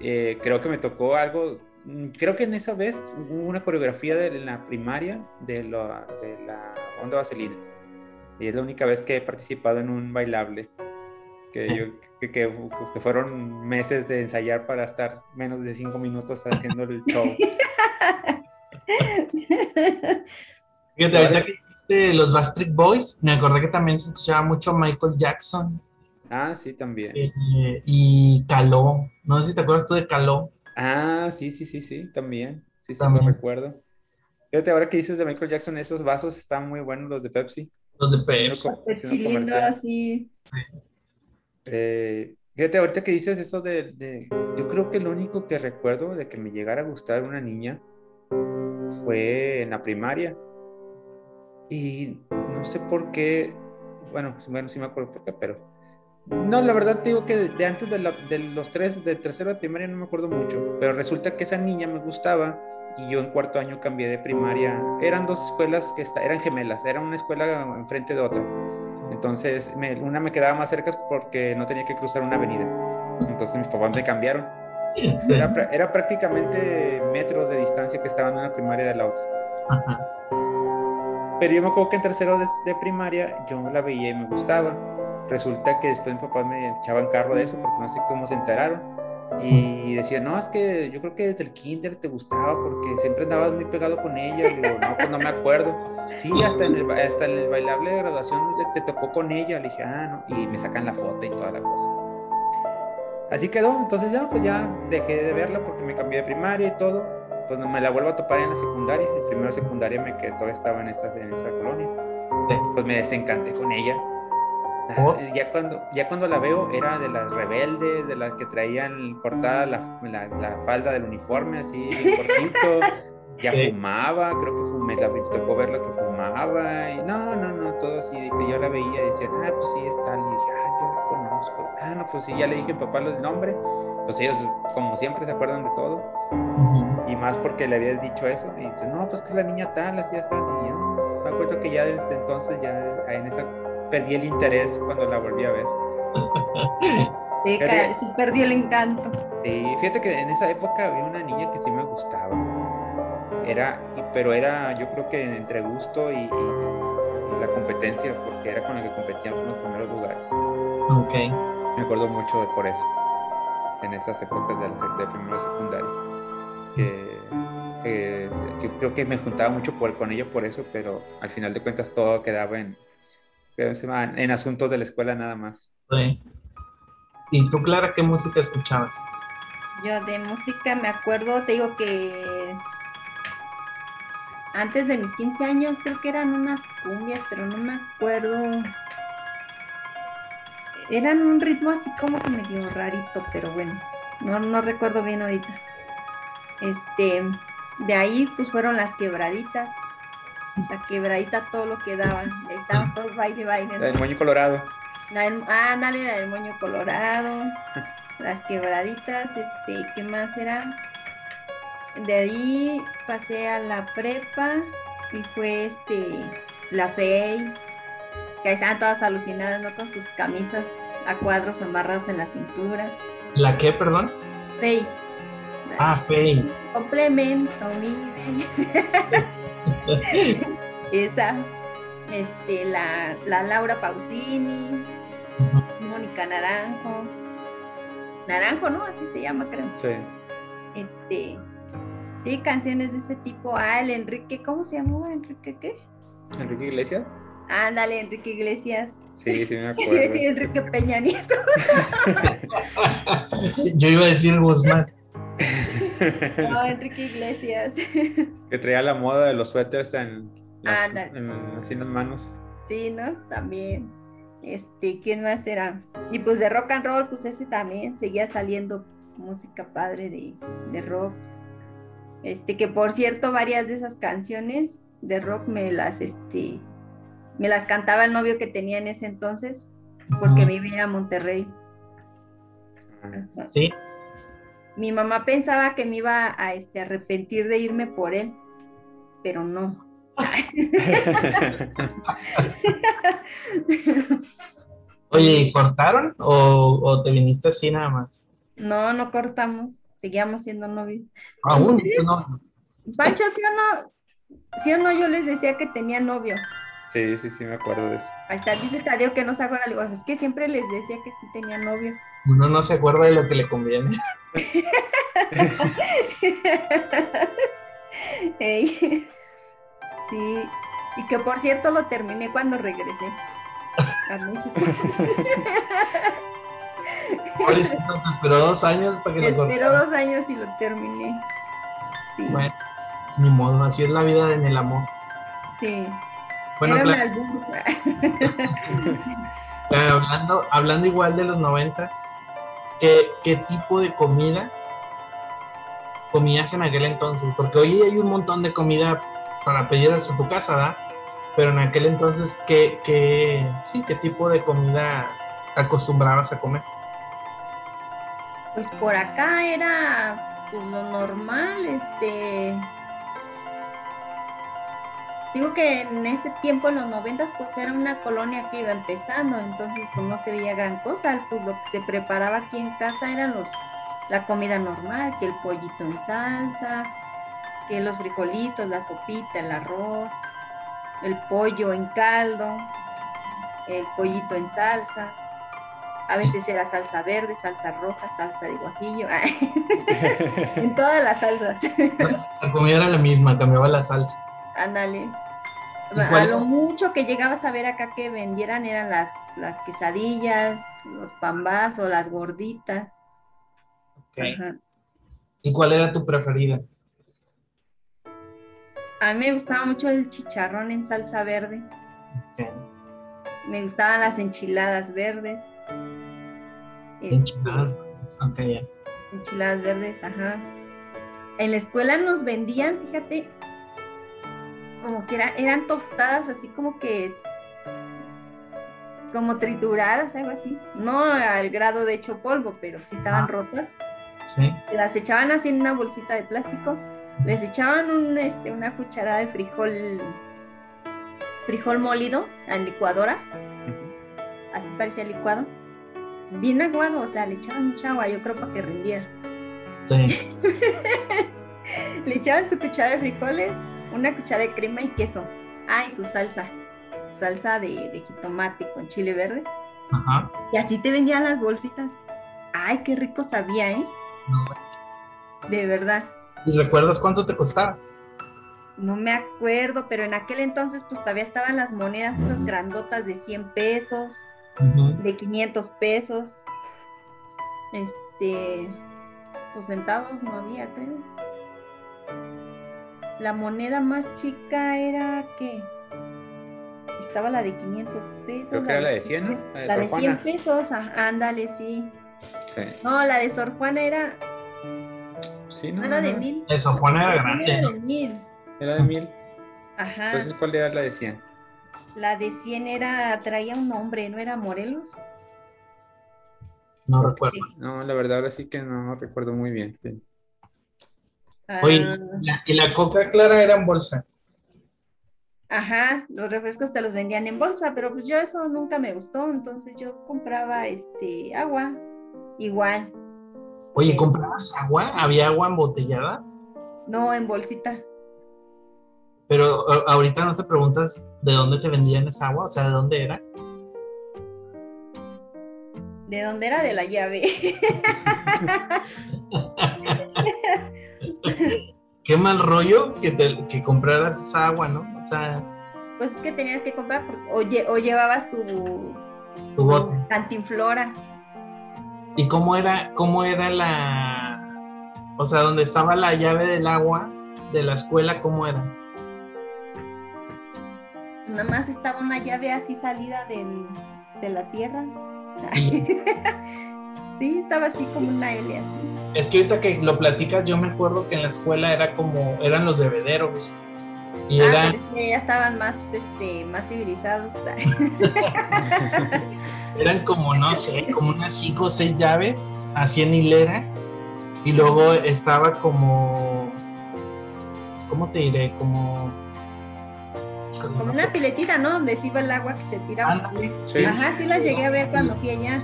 Eh, creo que me tocó algo, mm, creo que en esa vez hubo una coreografía de, la primaria de, lo, de la onda vaselina. Y es la única vez que he participado en un bailable. Que, yo, que, que, que fueron meses de ensayar para estar menos de cinco minutos haciendo el show. Fíjate, ahorita que dijiste los Bastric Boys, me acordé que también se escuchaba mucho Michael Jackson. Ah, sí, también. Eh, y Caló. No sé si te acuerdas tú de Caló. Ah, sí, sí, sí, sí, también. Sí, sí, También. me recuerdo. Fíjate, ahora que dices de Michael Jackson, esos vasos están muy buenos, los de Pepsi. Los de Pepsi. Pues co- cilindro haciendo comercial. Eh, fíjate, ahorita que dices eso de, de- Yo creo que lo único que recuerdo de que me llegara a gustar una niña fue en la primaria. Y no sé por qué. Bueno, bueno, sí me acuerdo por qué, pero. No, la verdad te digo que de, antes de, la- de los tres, de tercero de primaria no me acuerdo mucho. Pero resulta que esa niña me gustaba y yo en cuarto año cambié de primaria. Eran dos escuelas que esta- eran gemelas, era una escuela enfrente de otra. Entonces, me- una me quedaba más cerca porque no tenía que cruzar una avenida. Entonces mis papás me cambiaron. Sí. Era, era prácticamente metros de distancia que estaban en una primaria de la otra. Ajá. Pero yo me acuerdo que en tercero de, de primaria yo la veía y me gustaba. Resulta que después mis papás me echaban carro de eso porque no sé cómo se enteraron. Y decían, no, es que yo creo que desde el kinder te gustaba porque siempre andabas muy pegado con ella. Y digo, no, pues no me acuerdo. Sí, hasta en el, hasta en el bailable de graduación te, te tocó con ella. Le dije, ah, no. Y me sacan la foto y toda la cosa. Así quedó. Entonces ya, pues ya dejé de verla porque me cambié de primaria y todo. Pues me la vuelvo a topar en la secundaria. En primero secundaria me quedé, todavía estaba en esa, en esa colonia. Sí. Pues me desencanté con ella. Oh. Ya cuando, ya cuando la veo era de las rebeldes, de las que traían cortada la, la, la falda del uniforme así, cortito. Ya Sí. fumaba, creo que fumé, la, tocó verla que fumaba. Y no, no, no, todo así, de que yo la veía y decía, ah, pues sí, es tal. Y dije, ah, yo la conozco. Ah, no, pues sí, ya le dije a papá el nombre. Pues ellos, como siempre, se acuerdan de todo. Y más porque le habías dicho eso. Y dice, no, pues que es la niña tal, así, así. Y yo me acuerdo que ya desde entonces, ya en esa, perdí el interés cuando la volví a ver. Sí, ca- sí perdió el encanto. Y fíjate que en esa época había una niña que sí me gustaba. Era, pero era, yo creo que entre gusto y, y- y la competencia, porque era con la que competían en los primeros lugares. Ok. Me acuerdo mucho de por eso, en esas épocas de, la- de primero de secundaria. Que, que- que creo que me juntaba mucho por, con ella por eso, pero al final de cuentas todo quedaba en, en asuntos de la escuela nada más. Sí. ¿Y tú, Clara, qué música escuchabas? Yo de música me acuerdo, te digo que antes de mis 15 años creo que eran unas cumbias, pero no me acuerdo. Eran un ritmo así como que medio rarito, pero bueno, no, no recuerdo bien ahorita. Este, de ahí pues fueron las quebraditas. La quebradita todo lo que daban. Ahí estábamos todos baile, baile. ¿no? El moño colorado. La del- ah, dale, la del moño colorado, las quebraditas, este, ¿qué más era? De ahí pasé a la prepa y fue este, la FEI, que ahí estaban todas alucinadas, ¿no? Con sus camisas a cuadros amarrados en la cintura. ¿La qué, perdón? FEI. Ah, Faye. Complemento, mi bella. Esa, este, la, la Laura Pausini. Mónica Naranjo. Naranjo, ¿no? Así se llama, creo. Sí. Este, sí, canciones de ese tipo. Ah, el Enrique, ¿cómo se llamaba? ¿Enrique qué? Enrique Iglesias. Ándale, Enrique Iglesias. Sí, sí me Iba a acuerdo. decir Enrique Peña Nieto. Yo iba a decir Guzmán. No, Enrique Iglesias. que traía la moda de los suéteres en las, Ándale. en- así en las manos. Sí, ¿no? También. Este, ¿quién más era? Y pues de rock and roll, pues ese también seguía saliendo música padre de, de rock. Este, que por cierto, varias de esas canciones de rock me las, este, me las cantaba el novio que tenía en ese entonces, porque vivía en Monterrey. Ah, Sí. Mi mamá pensaba que me iba a este, arrepentir de irme por él, pero no. Oye, ¿y cortaron o, o te viniste así nada más? No, no cortamos, seguíamos siendo novios. Aún, ¿Ustedes? no. Pancho, ¿sí o no? ¿Sí o no? Yo les decía que tenía novio. Sí, sí, sí, me acuerdo de eso. Ahí está, dice Tadeo que no se acuerda. Digo, es que siempre les decía que sí tenía novio. Uno no se acuerda de lo que le conviene. Ey. Sí, y que por cierto lo terminé cuando regresé a México. Pobrecito, te esperó dos años para que Me lo esperó dos años y lo terminé. Sí, Bueno, ni modo, así es la vida en el amor. sí. Bueno, Era hablando, hablando igual de los noventas, ¿qué, ¿qué tipo de comida comías en aquel entonces? Porque hoy hay un montón de comida para pedir hasta tu casa, ¿verdad? Pero en aquel entonces, ¿qué, qué, sí, ¿qué tipo de comida acostumbrabas a comer? Pues por acá era pues, lo normal, este. Digo que en ese tiempo, en los noventas, pues era una colonia que iba empezando, entonces pues no se veía gran cosa, pues lo que se preparaba aquí en casa eran los, la comida normal, que el pollito en salsa, que los frijolitos, la sopita, el arroz, el pollo en caldo, el pollito en salsa. A veces era salsa verde, salsa roja, salsa de guajillo, en todas las salsas. La comida era la misma, cambiaba la salsa. Ándale. ¿Y A lo mucho que llegabas a ver acá que vendieran eran las, las quesadillas, los pambás o las gorditas. Ok. Ajá. ¿Y cuál era tu preferida? A mí me gustaba mucho el chicharrón en salsa verde. Ok. Me gustaban las enchiladas verdes. Este, Enchiladas. Ok, ya. enchiladas verdes, ajá. En la escuela nos vendían, fíjate, como que era- eran tostadas así como que como trituradas, algo así. No al grado de hecho polvo, pero sí estaban Ah. rotas. Sí. Las echaban así en una bolsita de plástico. Les echaban un, este, una cucharada de frijol frijol molido la licuadora, así parecía licuado. Bien aguado, o sea, le echaban mucha agua, yo creo para que rindiera. Sí. Le echaban su cuchara de frijoles, una cuchara de crema y queso. Ah, y su salsa. Su salsa de, de jitomate con chile verde. Ajá. Y así te vendían las bolsitas. Ay, qué rico sabía, ¿eh? No. De verdad. ¿Y recuerdas cuánto te costaba? No me acuerdo, pero en aquel entonces pues todavía estaban las monedas esas grandotas de 100 pesos, de 500 pesos. Este, pues centavos no había, creo. La moneda más chica era que estaba la de 500 pesos. Creo que era la de 100, ¿no? La de La Sor de 100 Juana. pesos, ah, ándale, sí. Sí. No, la de Sor Juana era, Sí, no no, era de no, mil. Juana era Sor Juana grande. era de mil. Era de mil. Ajá. Entonces, ¿cuál era la de 100? La de 100 era, traía un nombre, ¿no era Morelos? No recuerdo. Sí. No, la verdad, ahora sí que no recuerdo muy bien. Oye, Ah, la- y la coca clara era en bolsa. Ajá, los refrescos te los vendían en bolsa, pero pues yo eso nunca me gustó, entonces yo compraba este agua, igual, Oye. ¿comprabas agua? ¿Había agua embotellada? no en bolsita. Pero a- ahorita no te preguntas de dónde te vendían esa agua, o sea, de dónde era. ¿De dónde era? De la llave. Qué mal rollo que, te, que compraras esa agua, ¿no? O sea, pues es que tenías que comprar o, lle- o llevabas tu, tu bote. cantinflora. ¿Y cómo era, cómo era la, o sea, donde estaba la llave del agua de la escuela, cómo era? Nada más estaba una llave así salida del- de la tierra. sí, estaba así como una L así. Es que ahorita que lo platicas, yo me acuerdo que en la escuela era como, eran los bebederos. Y Ah, eran, pero es que ya estaban más, este, más civilizados. eran como, no sé, como unas cinco o seis llaves, así en hilera. Y luego estaba como, ¿cómo te diré? Como... una piletita, ¿no? Donde se iba el agua que se tiraba. Sí. Ajá, sí las llegué a ver cuando fui allá.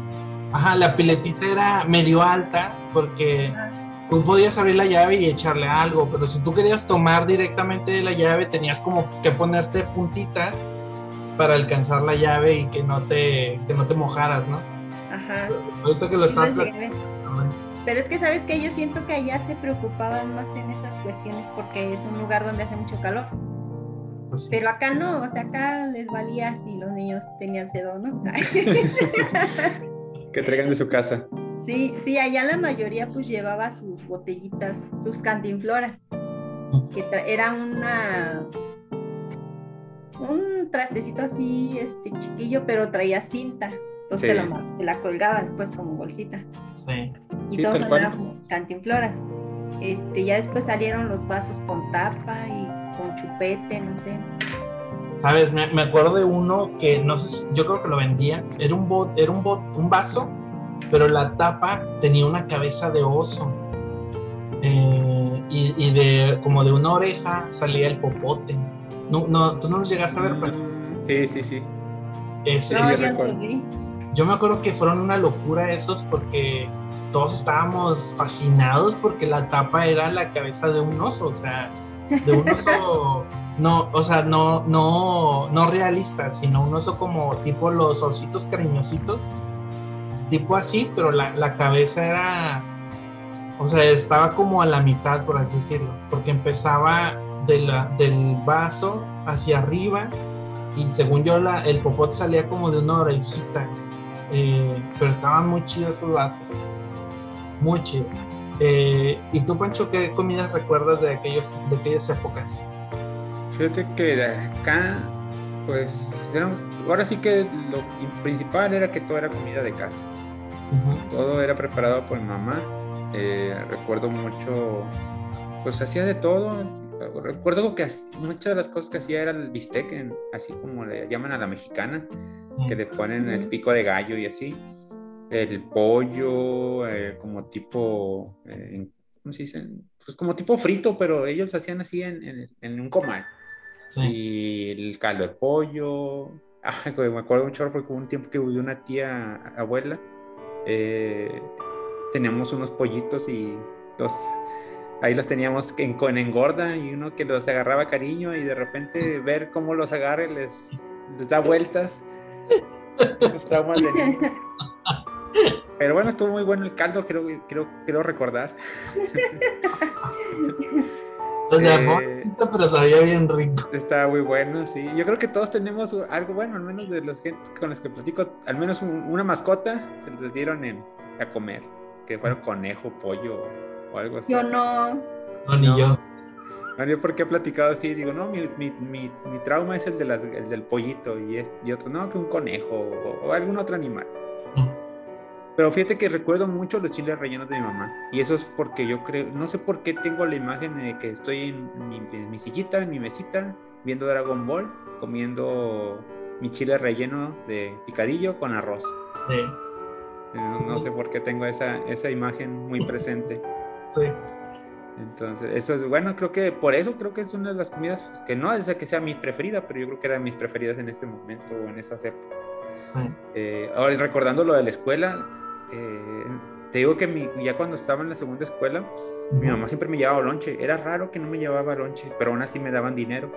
Ajá, la piletita era medio alta porque tú podías abrir la llave y echarle algo, pero si tú querías tomar directamente de la llave tenías como que ponerte puntitas para alcanzar la llave y que no te, que no te mojaras, ¿no? Ajá. Ahorita que lo estás Pero es que sabes que yo siento que allá se preocupaban más en esas cuestiones porque es un lugar donde hace mucho calor. Pues, Pero acá no, o sea, acá les valía si los niños tenían sed o no. Que traigan de su casa. Sí, sí, allá la mayoría pues llevaba sus botellitas, sus cantinfloras, que era una un trastecito así, este chiquillo, pero traía cinta, entonces Sí. te, la, mar- te la colgabas pues como bolsita sí. y Sí, todos andábamos sus cantinfloras. Este, ya después salieron los vasos con tapa y con chupete, no sé. ¿Sabes? Me, me acuerdo de uno que no sé, si- yo creo que lo vendían. Era un bot, era un bot, un vaso, pero la tapa tenía una cabeza de oso. Eh, y, y de como de una oreja salía el popote. No, no, tú no los llegas a ver, Pancho? Mm, Sí, sí, sí. Ese- No, ese- yo lo yo me acuerdo que fueron una locura esos porque todos estábamos fascinados porque la tapa era la cabeza de un oso, o sea, de un oso, no, o sea, no, no, no realista, sino un oso como tipo los ositos cariñositos, tipo así, pero la, la cabeza era, o sea, estaba como a la mitad, por así decirlo, porque empezaba del vaso hacia arriba y según yo la, el popote salía como de una orejita, eh, pero estaban muy chidos esos vasos, muy chidos. Eh, ¿Y tú, Pancho, qué comidas recuerdas de, aquellos, de aquellas épocas? Fíjate que de acá, pues, era- ahora sí que lo principal era que todo era comida de casa. Todo era preparado por mi mamá. Eh, recuerdo mucho, pues hacía de todo. Recuerdo que muchas de las cosas que hacía era el bistec, en- así como le llaman a la mexicana, que le ponen el pico de gallo y así. El pollo, eh, como tipo, eh, ¿cómo se dice? Pues como tipo frito, pero ellos hacían así en, en- en un comal. Sí. Y el caldo de pollo. Ah, güey, me acuerdo mucho porque hubo un tiempo que vivió una tía abuela. eh, teníamos unos pollitos y los, ahí los teníamos en, con engorda y uno que los agarraba cariño y de repente ver cómo los agarra y les, les da vueltas. Esos traumas de niño. Pero bueno, estuvo muy bueno el caldo, creo, creo, creo recordar. O sea, Eh, pobrecito, pero sabía bien rico. Está muy bueno, sí. Yo creo que todos tenemos algo bueno, al menos de los gente con los que platico, al menos un- una mascota se les dieron en, a comer, que fueron conejo, pollo o algo así. Yo no. No, ni no. yo. No, yo porque he platicado así, digo, no, mi, mi, mi, mi trauma es el, de las- el del pollito y, es- y otro, no, que un conejo o, o algún otro animal. Pero fíjate que recuerdo mucho los chiles rellenos de mi mamá. Y eso es porque yo creo, no sé por qué tengo la imagen de que estoy en mi, en mi sillita, en mi mesita, viendo Dragon Ball, comiendo mi chile relleno de picadillo con arroz. Sí, Eh, No, no sé por qué tengo esa, esa imagen muy presente. sí. Entonces, eso es bueno, creo que por eso creo que es una de las comidas que no es que sea mi preferida, pero yo creo que eran mis preferidas en ese momento o en esas épocas. sí. Eh, ahora, recordando lo de la escuela, eh, te digo que mi- ya cuando estaba en la segunda escuela, mi mamá siempre me llevaba lonche. Era raro que no me llevaba lonche, pero aún así me daban dinero.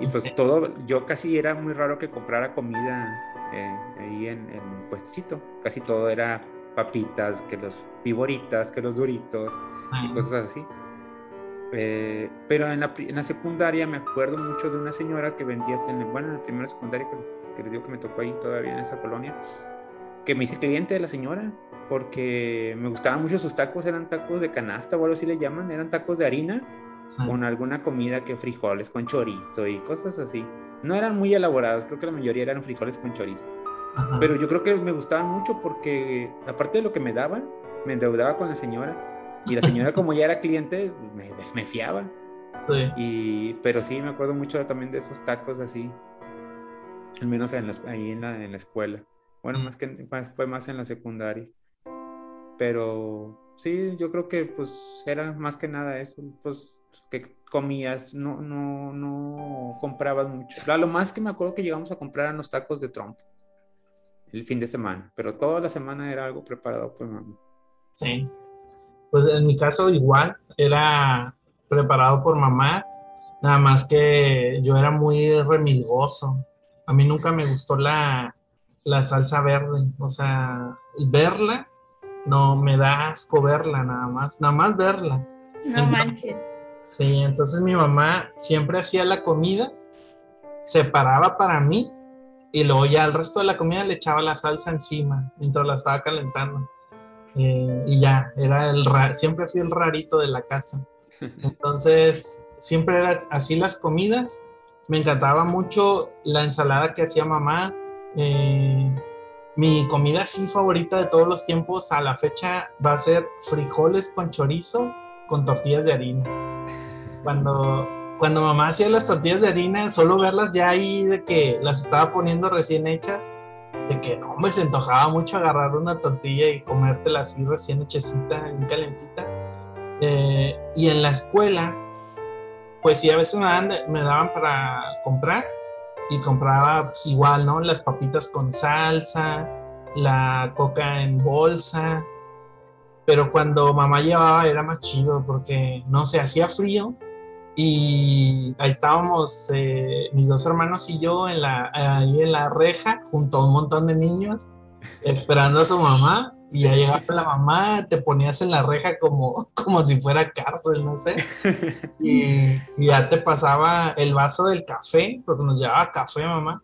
Y pues todo, yo casi era muy raro que comprara comida eh, ahí en, en puestecito. Casi todo era papitas, que los piboritas, que los duritos y cosas así. Eh, pero en la, en la secundaria me acuerdo mucho de una señora que vendía, en- bueno, en la primera secundaria que que les digo que me tocó ahí todavía en esa colonia, que me hice cliente de la señora porque me gustaban mucho sus tacos, eran tacos de canasta o algo así le llaman, eran tacos de harina Sí. con alguna comida que frijoles con chorizo y cosas así. No eran muy elaborados, creo que la mayoría eran frijoles con chorizo. Ajá. Pero yo creo que me gustaban mucho porque, aparte de lo que me daban, me endeudaba con la señora. Y la señora, como ya era cliente, me, me fiaba. Sí. Y, pero sí, me acuerdo mucho también de esos tacos así. Al menos en ahí en la, en la escuela. Bueno, más que fue más en la secundaria. Pero sí, yo creo que pues era más que nada eso. Pues que comías, no, no, no comprabas mucho. Lo más que me acuerdo que llegamos a comprar eran los tacos de trompo el fin de semana, pero toda la semana era algo preparado por mamá. Sí. Pues en mi caso igual, era preparado por mamá, nada más que yo era muy remilgoso. a mí nunca me gustó la, la salsa verde. O sea, verla, no me da asco verla nada más, nada más verla. No manches. Sí, entonces mi mamá siempre hacía la comida, separaba para mí y luego ya al resto de la comida le echaba la salsa encima mientras la estaba calentando. Eh, y ya, era el siempre fui el rarito de la casa. Entonces, siempre era así las comidas. Me encantaba mucho la ensalada que hacía mamá. Eh, mi comida así favorita de todos los tiempos a la fecha va a ser frijoles con chorizo con tortillas de harina. Cuando cuando mamá hacía las tortillas de harina, solo verlas ya ahí de que las estaba poniendo recién hechas, de que no me se antojaba mucho agarrar una tortilla y comértela así recién hechecita, bien calentita. Eh, y en la escuela, pues sí, a veces me daban, me daban para comprar y compraba pues, igual, ¿no? Las papitas con salsa, la coca en bolsa. Pero cuando mamá llevaba era más chido porque no se hacía frío y ahí estábamos eh, mis dos hermanos y yo ahí en la reja junto a un montón de niños esperando a su mamá y ya llegaba la mamá, te ponías en la reja como, como si fuera cárcel, no sé. Y, ya te pasaba el vaso del café, porque nos llevaba café mamá,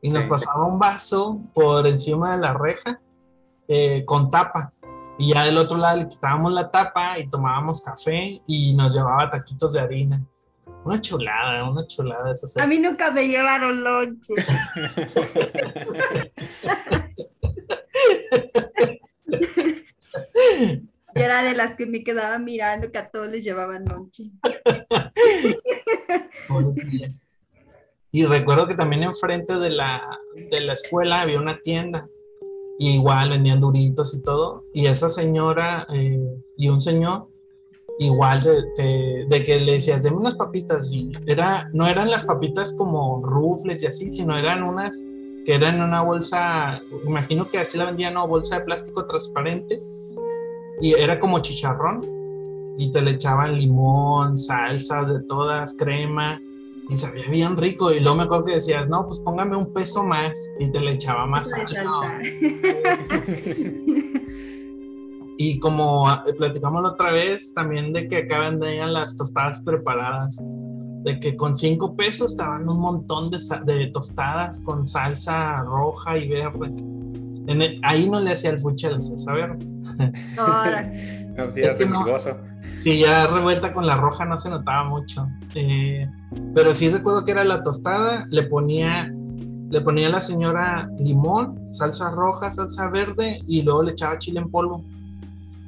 y nos pasaba un vaso por encima de la reja eh, con tapa. Y ya del otro lado le quitábamos la tapa y tomábamos café y nos llevaba taquitos de harina. Una chulada, una chulada esa A mí nunca me llevaron lonche. Yo era de las que me quedaba mirando que a todos les llevaban lonche. y recuerdo que también enfrente de la, de la escuela había una tienda y igual vendían duritos y todo. Y esa señora eh, y un señor, igual de, de, que le decías, deme unas papitas. Y era, no eran las papitas como rufles y así, sino eran unas que eran en una bolsa, imagino que así la vendían, una bolsa de plástico transparente. Y era como chicharrón. Y te le echaban limón, salsas de todas, crema y sabía bien rico. Y luego me acuerdo que decías, no, pues póngame un peso más y te le echaba más salsa. y como ah, platicamos la otra vez, también de que acá vendían las tostadas preparadas. De que con cinco pesos estaban un montón de, de tostadas con salsa roja y verde. ahí no le hacía el fuche a la salsa verde. no, sí, es que no, Sí, ya revuelta con la roja no se notaba mucho. Eh, pero sí recuerdo que era la tostada, le ponía, le ponía a la señora limón, salsa roja, salsa verde y luego le echaba chile en polvo.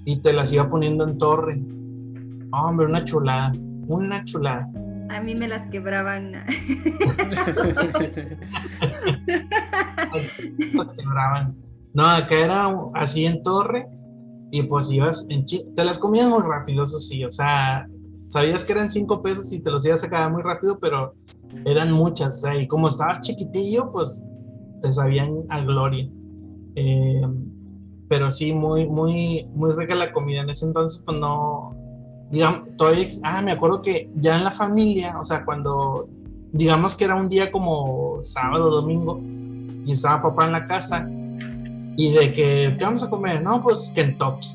Y te las iba poniendo en torre. hombre, una chulada, una chulada. A mí me las quebraban. las quebraban. No, acá era así en torre y pues ibas en te las comías muy rápido, eso sí, o sea, sabías que eran cinco pesos y te los ibas a sacar muy rápido, pero eran muchas, o sea, y como estabas chiquitillo, pues te sabían a gloria. Eh, pero sí, muy, muy, muy rica la comida. En ese entonces, pues no, digamos, todavía, ah, me acuerdo que ya en la familia, o sea, cuando, digamos que era un día como sábado, domingo, y estaba papá en la casa, y de que, ¿qué vamos a comer? No, pues Kentucky.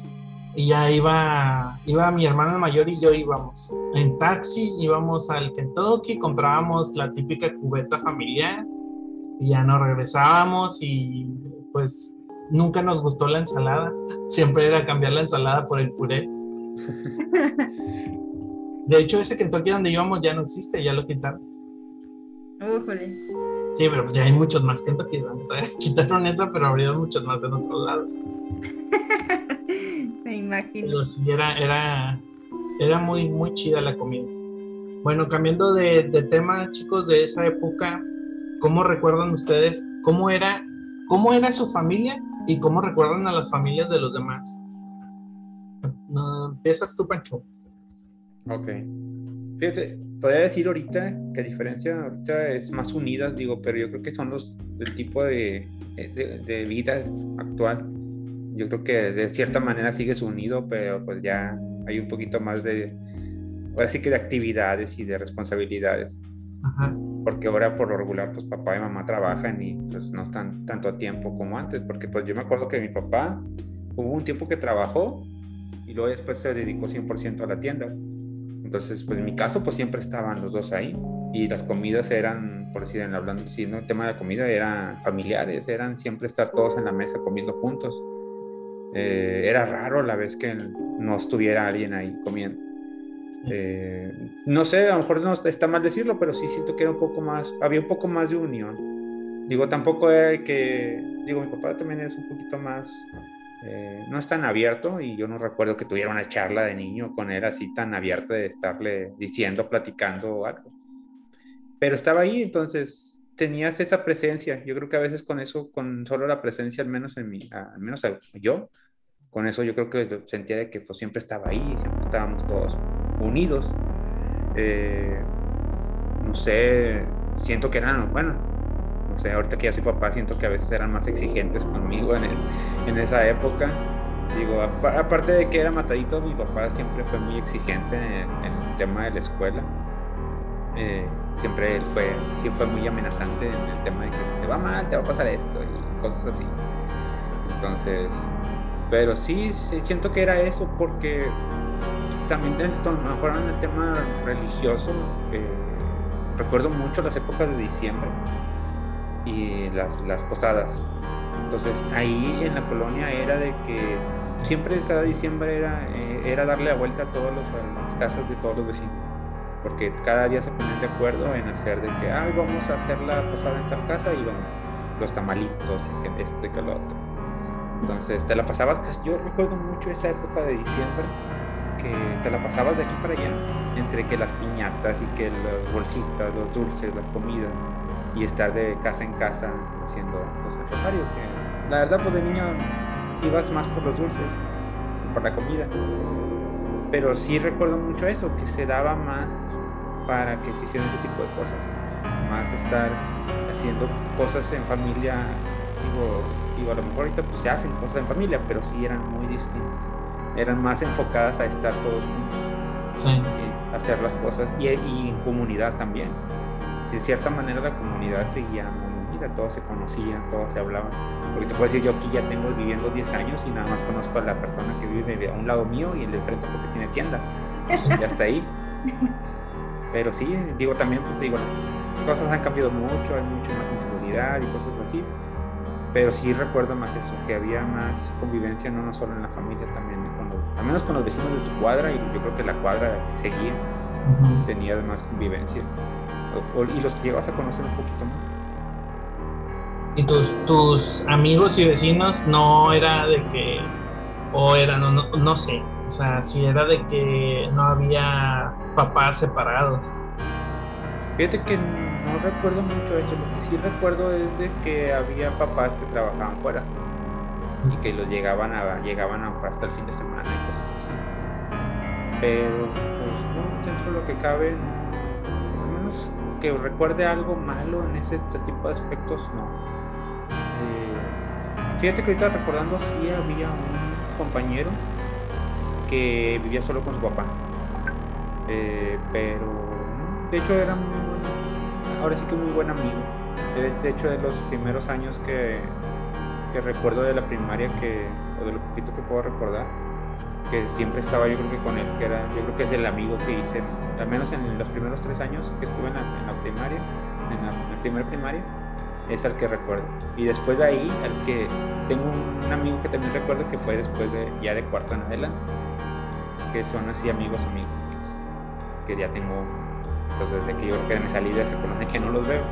Y ya iba, iba mi hermano mayor y yo íbamos en taxi, íbamos al Kentucky, comprábamos la típica cubeta familiar y ya nos regresábamos y pues nunca nos gustó la ensalada. Siempre era cambiar la ensalada por el puré. De hecho, ese Kentucky donde íbamos ya no existe, ya lo quitaron. Sí, pero pues ya hay muchos más que quitaron eso, pero abrieron muchos más en otros lados. Me imagino. Pero sí, era, era, era muy, muy chida la comida. Bueno, cambiando de, tema, chicos, de esa época, ¿cómo recuerdan ustedes cómo era, cómo era su familia y cómo recuerdan a las familias de los demás? Empiezas tú, Pancho. Ok. Fíjate, podría decir ahorita que a diferencia ahorita es más unida, digo, pero yo creo que son los del tipo de, de, vida actual. Yo creo que de cierta manera sigues unido, pero pues ya hay un poquito más de, ahora sí que de actividades y de responsabilidades. Ajá. porque ahora por lo regular pues papá y mamá trabajan y pues no están tanto a tiempo como antes, porque pues yo me acuerdo que mi papá hubo un tiempo que trabajó y luego después se dedicó 100% a la tienda. Entonces, pues en mi caso pues siempre estaban los dos ahí y las comidas eran, por decir, hablando así, ¿no? El tema de la comida eran familiares, eran siempre estar todos en la mesa comiendo juntos. Eh, era raro la vez que no estuviera alguien ahí comiendo. Eh, no sé, a lo mejor no está mal decirlo, pero sí siento que era un poco más, había un poco más de unión. Digo, tampoco era que, digo, mi papá también es un poquito más, eh, no es tan abierto y yo no recuerdo que tuviera una charla de niño con él así tan abierta de estarle diciendo, platicando algo. Pero estaba ahí, entonces tenías esa presencia. Yo creo que a veces con eso, con solo la presencia, al menos en mí, al menos yo, con eso yo creo que sentía que pues, siempre estaba ahí, siempre estábamos todos unidos. Eh, no sé, siento que eran, bueno, no sé, ahorita que ya soy papá, siento que a veces eran más exigentes conmigo en, en esa época. Digo, aparte de que era matadito, mi papá siempre fue muy exigente en, el tema de la escuela. Eh, siempre él fue, siempre fue muy amenazante en el tema de que si te va mal, te va a pasar esto y cosas así. Entonces, pero sí, siento que era eso porque también esto, mejor en el tema religioso, eh, recuerdo mucho las épocas de diciembre y las, las posadas. Entonces ahí en la colonia era de que siempre cada diciembre era, eh, era darle la vuelta a todas las casas de todos los vecinos. Porque cada día se ponían de acuerdo en hacer de que, ay, vamos a hacer la posada en tal casa y vamos, los tamalitos y que esto y que lo otro. Entonces te la pasabas, yo recuerdo mucho esa época de diciembre, que te la pasabas de aquí para allá, entre que las piñatas y que las bolsitas, los dulces, las comidas, y estar de casa en casa haciendo pues, el rosario, que la verdad pues de niño ibas más por los dulces, por la comida. Pero sí recuerdo mucho eso, que se daba más para que se hicieran ese tipo de cosas, más estar haciendo cosas en familia, digo, a lo mejor ahorita pues se hacen cosas en familia, pero sí eran muy distintas. Eran más enfocadas a estar todos juntos. Y hacer las cosas. Y, en comunidad también. De cierta manera la comunidad seguía muy unida, todos se conocían, todos se hablaban. Porque te puedo decir, yo aquí ya tengo viviendo 10 años y nada más conozco a la persona que vive a un lado mío y el de frente porque tiene tienda. Y hasta ahí. Pero sí, digo también, pues digo, las cosas han cambiado mucho, hay mucho más inseguridad y cosas así pero sí recuerdo más eso, que había más convivencia, no, no solo en la familia, también con al menos con los vecinos de tu cuadra, y yo creo que la cuadra que seguía tenía más convivencia, y los que llevas a conocer un poquito más. ¿Y tus, tus amigos y vecinos no era de que, o era, no, no, no sé, o sea, si era de que no había papás separados? Fíjate que no recuerdo mucho eso. Lo que sí recuerdo es de que había papás que trabajaban fuera y que los llegaban a llegaban a hasta el fin de semana y cosas así. Pero pues no, dentro de lo que cabe, que recuerde algo malo en ese este tipo de aspectos, no. Eh, fíjate que ahorita recordando sí había un compañero que vivía solo con su papá. Eh, pero de hecho era muy ahora sí que muy buen amigo. De, hecho, de los primeros años que, que, recuerdo de la primaria, que, o de lo poquito que puedo recordar, que siempre estaba yo creo que con él, que era, yo creo que es el amigo que hice, al menos en los primeros tres años que estuve en la, primaria, en la, primera primaria, es al que recuerdo. Y después de ahí, al que tengo un, amigo que también recuerdo que fue después de, ya de cuarto en adelante, que son así amigos, amigos, amigos, que ya tengo entonces, desde que yo creo que me salí de esa colonia que no los veo.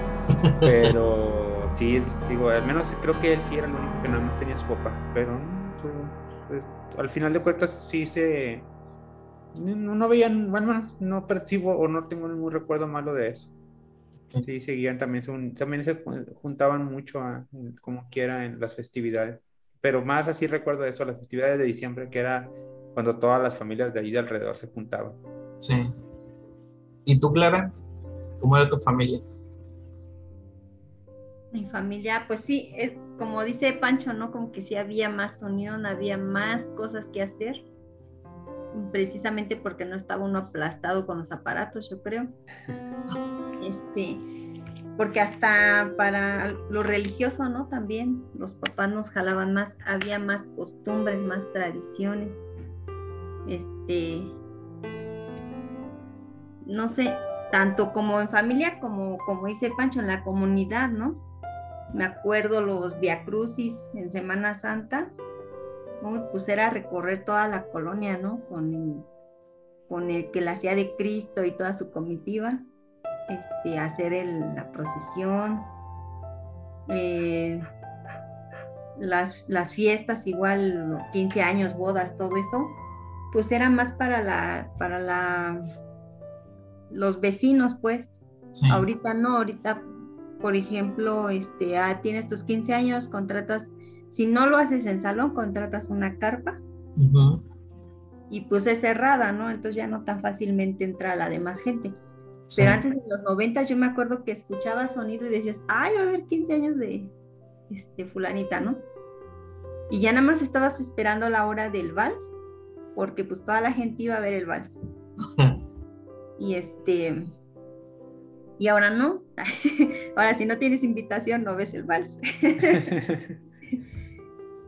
Pero sí, digo, al menos creo que él sí era el único que nada más tenía su papá. Pero pues, pues, al final de cuentas sí se... No, no veían, bueno, no percibo o no tengo ningún recuerdo malo de eso. Sí, seguían también, también se juntaban mucho como quiera en las festividades. Pero más así recuerdo eso, las festividades de diciembre, que era cuando todas las familias de ahí de alrededor se juntaban. Sí. ¿Y tú, Clara? ¿Cómo era tu familia? Mi familia, pues sí, es, como dice Pancho, ¿no? Como que sí había más unión, había más cosas que hacer. Precisamente porque no estaba uno aplastado con los aparatos, yo creo. Este, porque hasta para lo religioso, ¿no? También los papás nos jalaban más, había más costumbres, más tradiciones. Este, no sé, tanto como en familia como, como dice Pancho, en la comunidad, ¿no? Me acuerdo los Crucis en Semana Santa, pues era recorrer toda la colonia, ¿no? Con el, con el que la hacía de Cristo y toda su comitiva, este, hacer la procesión, eh, las, las, fiestas igual, 15 años, bodas, todo eso, pues era más para la, para la, los vecinos, pues. Ahorita no, ahorita, por ejemplo, este, ah, tienes tus 15 años, contratas si no lo haces en salón, contratas una carpa y pues es cerrada, ¿no? Entonces ya no tan fácilmente entra la demás gente. Pero antes de los 90 yo me acuerdo que escuchaba sonido y decías, ay, va a haber 15 años de este, fulanita, ¿no? Y ya nada más estabas esperando la hora del vals, porque pues toda la gente iba a ver el vals. y este, y ahora no. ahora si no tienes invitación no ves el vals.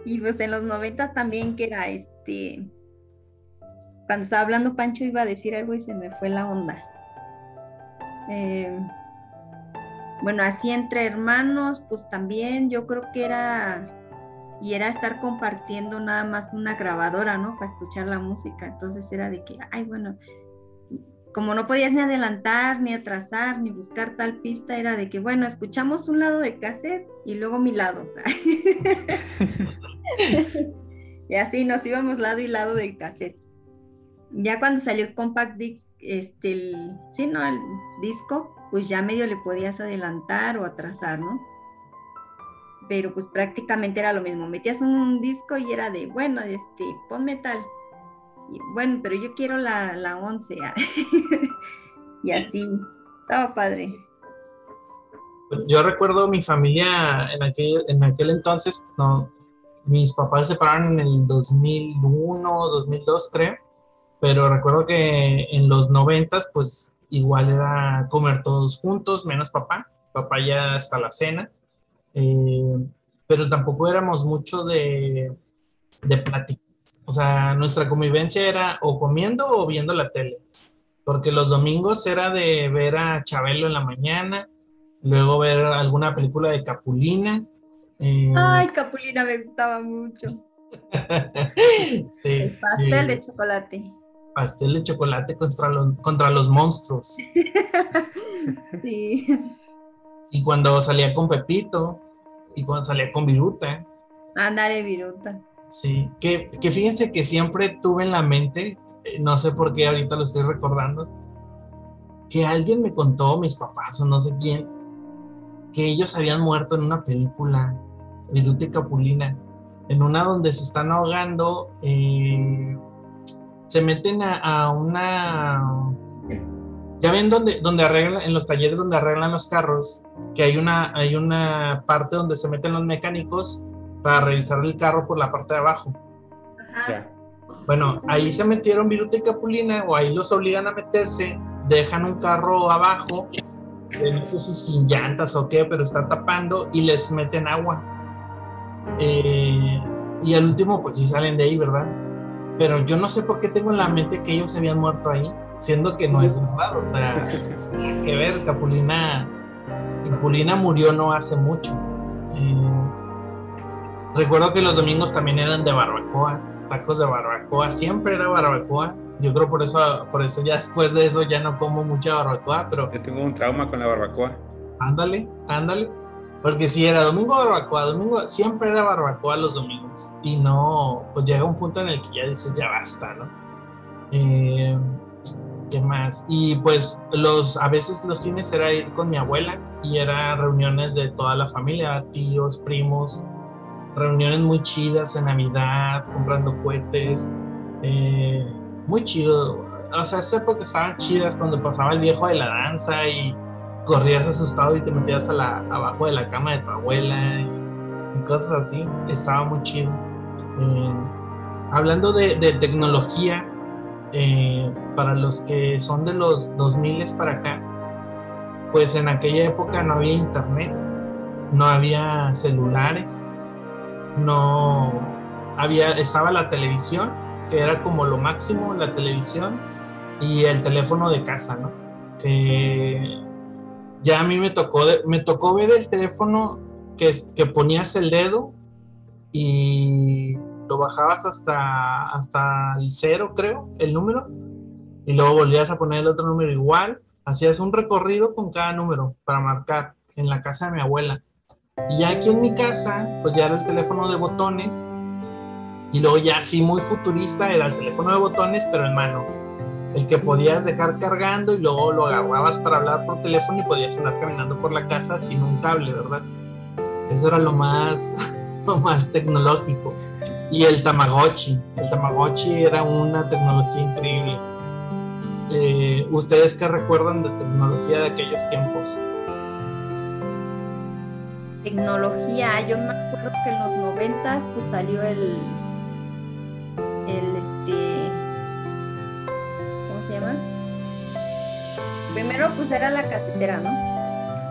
Y pues en los noventas también que era este, cuando estaba hablando Pancho iba a decir algo y se me fue la onda. Eh, bueno, así entre hermanos, pues también yo creo que era, y era estar compartiendo nada más una grabadora, ¿no? Para escuchar la música. Entonces era de que, ay, bueno, como no podías ni adelantar, ni atrasar, ni buscar tal pista, era de que, bueno, escuchamos un lado de cassette y luego mi lado. y así nos íbamos lado y lado del cassette. Ya cuando salió el compact disc, este, el, sí, ¿no? El disco, pues ya medio le podías adelantar o atrasar, ¿no? Pero pues prácticamente era lo mismo. Metías un disco y era de, bueno, este, pon metal bueno, pero yo quiero la, la 11. y así, estaba padre. Yo recuerdo mi familia en aquel, en aquel entonces, no, mis papás se separaron en el 2001, 2002 creo, pero recuerdo que en los 90 pues igual era comer todos juntos, menos papá, papá ya hasta la cena, eh, pero tampoco éramos mucho de, de platicar o sea, nuestra convivencia era o comiendo o viendo la tele. Porque los domingos era de ver a Chabelo en la mañana, luego ver alguna película de Capulina. Eh, Ay, Capulina me gustaba mucho. El pastel de chocolate. Pastel de chocolate contra los, contra los monstruos. sí. Y cuando salía con Pepito, y cuando salía con Viruta. Ándale, Viruta. Sí, que, fíjense que siempre tuve en la mente, eh, no sé por qué ahorita lo estoy recordando, que alguien me contó, mis papás o no sé quién, que ellos habían muerto en una película, Viruta y Capulina, en una donde se están ahogando, eh, se meten a, una... Ya ven donde, donde arreglan, en los talleres donde arreglan los carros, que hay una, hay una parte donde se meten los mecánicos para revisar el carro por la parte de abajo. Bueno, ahí se metieron Viruta y Capulina, o ahí los obligan a meterse, dejan un carro abajo, no sé si sin llantas o qué, pero está tapando y les meten agua. Eh, y al último, pues sí salen de ahí, ¿verdad? Pero yo no sé por qué tengo en la mente que ellos se habían muerto ahí, siendo que no es verdad. O sea, que ver, Capulina, Capulina murió no hace mucho. Eh, Recuerdo que los domingos también eran de barbacoa, tacos de barbacoa, siempre era barbacoa. Yo creo por eso, por eso ya después de eso ya no como mucha barbacoa, pero... Yo tengo un trauma con la barbacoa. Ándale, ándale. Porque si era domingo barbacoa, domingo siempre era barbacoa los domingos. Y no, pues llega un punto en el que ya dices, ya basta, ¿no? Eh, ¿Qué más? Y pues los, a veces los fines era ir con mi abuela y era reuniones de toda la familia, tíos, primos, reuniones muy chidas en Navidad, comprando cohetes, eh, muy chido. O sea, esas épocas estaban chidas cuando pasaba el viejo de la danza y corrías asustado y te metías a la, abajo de la cama de tu abuela y, cosas así. Estaba muy chido. Eh, hablando de, tecnología, eh, para los que son de los 2000 para acá, pues en aquella época no había internet, no había celulares, no había, estaba la televisión, que era como lo máximo, la televisión, y el teléfono de casa, ¿no? Que ya a mí me tocó, me tocó ver el teléfono que, que ponías el dedo y lo bajabas hasta, hasta el cero, creo, el número, y luego volvías a poner el otro número igual. Hacías un recorrido con cada número para marcar en la casa de mi abuela. Y aquí en mi casa, pues ya era el teléfono de botones. Y luego ya así muy futurista era el teléfono de botones, pero en mano. El que podías dejar cargando y luego lo agarrabas para hablar por teléfono y podías andar caminando por la casa sin un cable, ¿verdad? Eso era lo más, lo más tecnológico. Y el Tamagotchi. El Tamagotchi era una tecnología increíble. Eh, ¿Ustedes qué recuerdan de tecnología de aquellos tiempos? Tecnología, yo me acuerdo que en los noventas pues salió el, el este, ¿cómo se llama? Primero pues era la casetera, ¿no?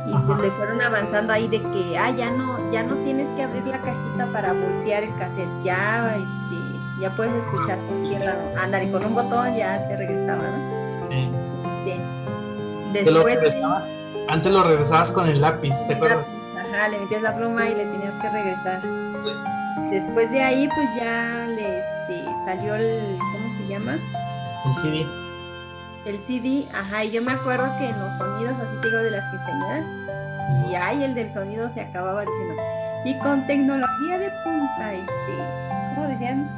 Y pues le fueron avanzando ahí de que, ah, ya no, ya no tienes que abrir la cajita para voltear el cassette, ya, este, ya puedes escuchar cualquier lado. Andar y con un botón ya se regresaba, ¿no? Sí. Este, después, antes lo regresabas con el lápiz, ¿te acuerdas? Ajá, le metías la pluma y le tenías que regresar. Después de ahí, pues ya le este, salió el, ¿cómo se llama? El CD. El CD, ajá, y yo me acuerdo que en los sonidos, así te digo, de las quinceañeras, y ahí el del sonido se acababa diciendo, y con tecnología de punta, este, ¿cómo decían?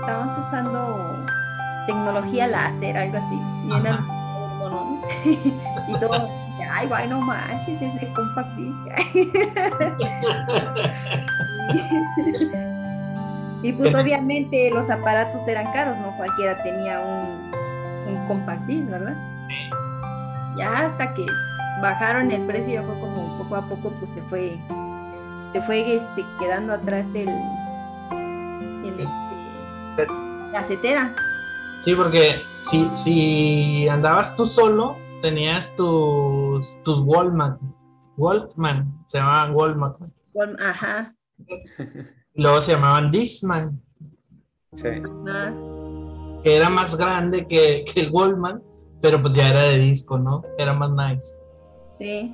Estábamos usando tecnología láser, algo así, bien y todos ay, guay, no manches, es de compact y pues obviamente los aparatos eran caros, no cualquiera tenía un, un compact ¿verdad? Ya hasta que bajaron el precio, ya fue como poco a poco pues se fue se fue este quedando atrás el, el este, la cetera. Sí, porque si, si andabas tú solo, tenías tus, tus Walkman. Walkman, se llamaban Walkman. Ajá. Luego se llamaban Disman. Sí. Que era más grande que, el Walkman, pero pues ya era de disco, ¿no? Era más nice. Sí.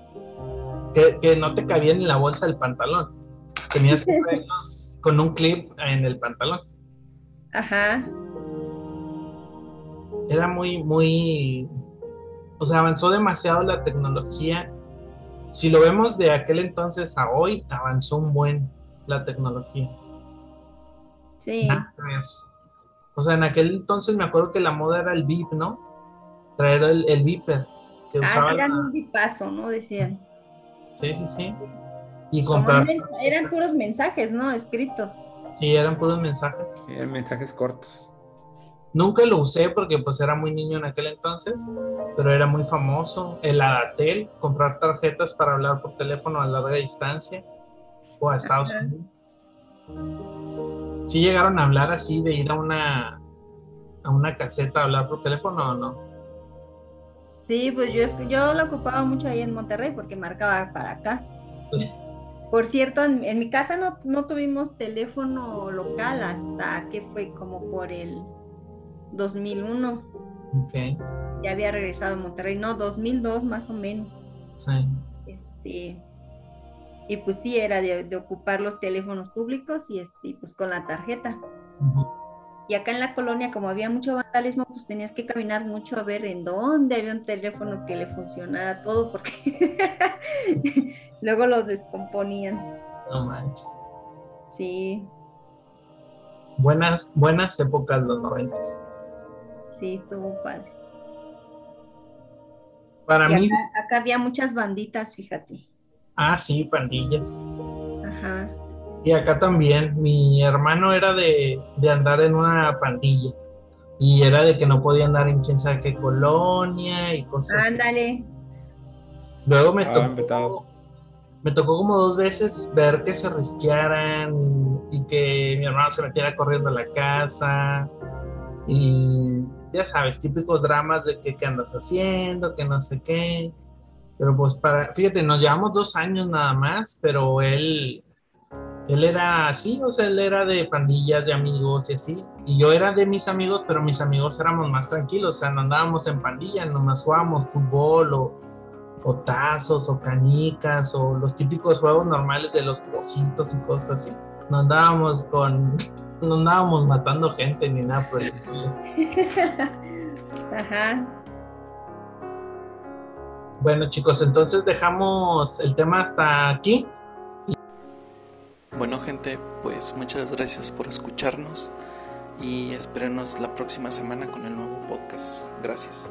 Que, que no te cabían en la bolsa del pantalón. Tenías que traerlos con un clip en el pantalón. Ajá. Era muy, muy, o sea, avanzó demasiado la tecnología. Si lo vemos de aquel entonces a hoy, avanzó un buen la tecnología. Sí. O sea, en aquel entonces me acuerdo que la moda era el VIP, ¿no? Traer el, el Viper. Que ah, eran un bipazo, ¿no? Decían. Sí, sí, sí. Y comprar. Eran puros mensajes, ¿no? Escritos. Sí, eran puros mensajes. Sí, eran mensajes cortos. Nunca lo usé porque pues era muy niño en aquel entonces, pero era muy famoso. El Adatel, comprar tarjetas para hablar por teléfono a larga distancia a Estados Unidos. ¿Sí llegaron a hablar así de ir a una, a una caseta a hablar por teléfono o no? Sí, pues yo, yo lo ocupaba mucho ahí en Monterrey porque marcaba para acá. Por cierto, en, en mi casa no, no, tuvimos teléfono local hasta que fue como por el 2001. Okay. Ya había regresado a Monterrey, no, 2002 más o menos. Sí. Este, y pues sí, era de, ocupar los teléfonos públicos y este, pues con la tarjeta. Y acá en la colonia, como había mucho vandalismo, pues tenías que caminar mucho a ver en dónde había un teléfono que le funcionara todo, porque luego los descomponían. No manches. Sí. Buenas, buenas épocas los noventas. Sí, estuvo padre. Para mí. Acá, había muchas banditas, fíjate. Ah, sí, pandillas. Ajá. Y acá también, mi hermano era de, andar en una pandilla. Y era de que no podía andar en quién sabe qué colonia y cosas Ándale. Luego me ah, tocó. Me tocó como dos veces ver que se risquearan y, y que mi hermano se metiera corriendo a la casa. Y ya sabes, típicos dramas de que qué andas haciendo, que no sé qué. Pero pues para, fíjate, nos llevamos dos años nada más, pero él, él era así, o sea, él era de pandillas, de amigos y así. Y yo era de mis amigos, pero mis amigos éramos más tranquilos, o sea, no andábamos en pandilla, nomás jugábamos fútbol o, o tazos o canicas o los típicos juegos normales de los pocitos y cosas así. No andábamos con, no andábamos matando gente ni nada por el estilo. Ajá. Bueno, chicos, entonces dejamos el tema hasta aquí. Bueno, gente, pues muchas gracias por escucharnos y espérenos la próxima semana con el nuevo podcast. Gracias.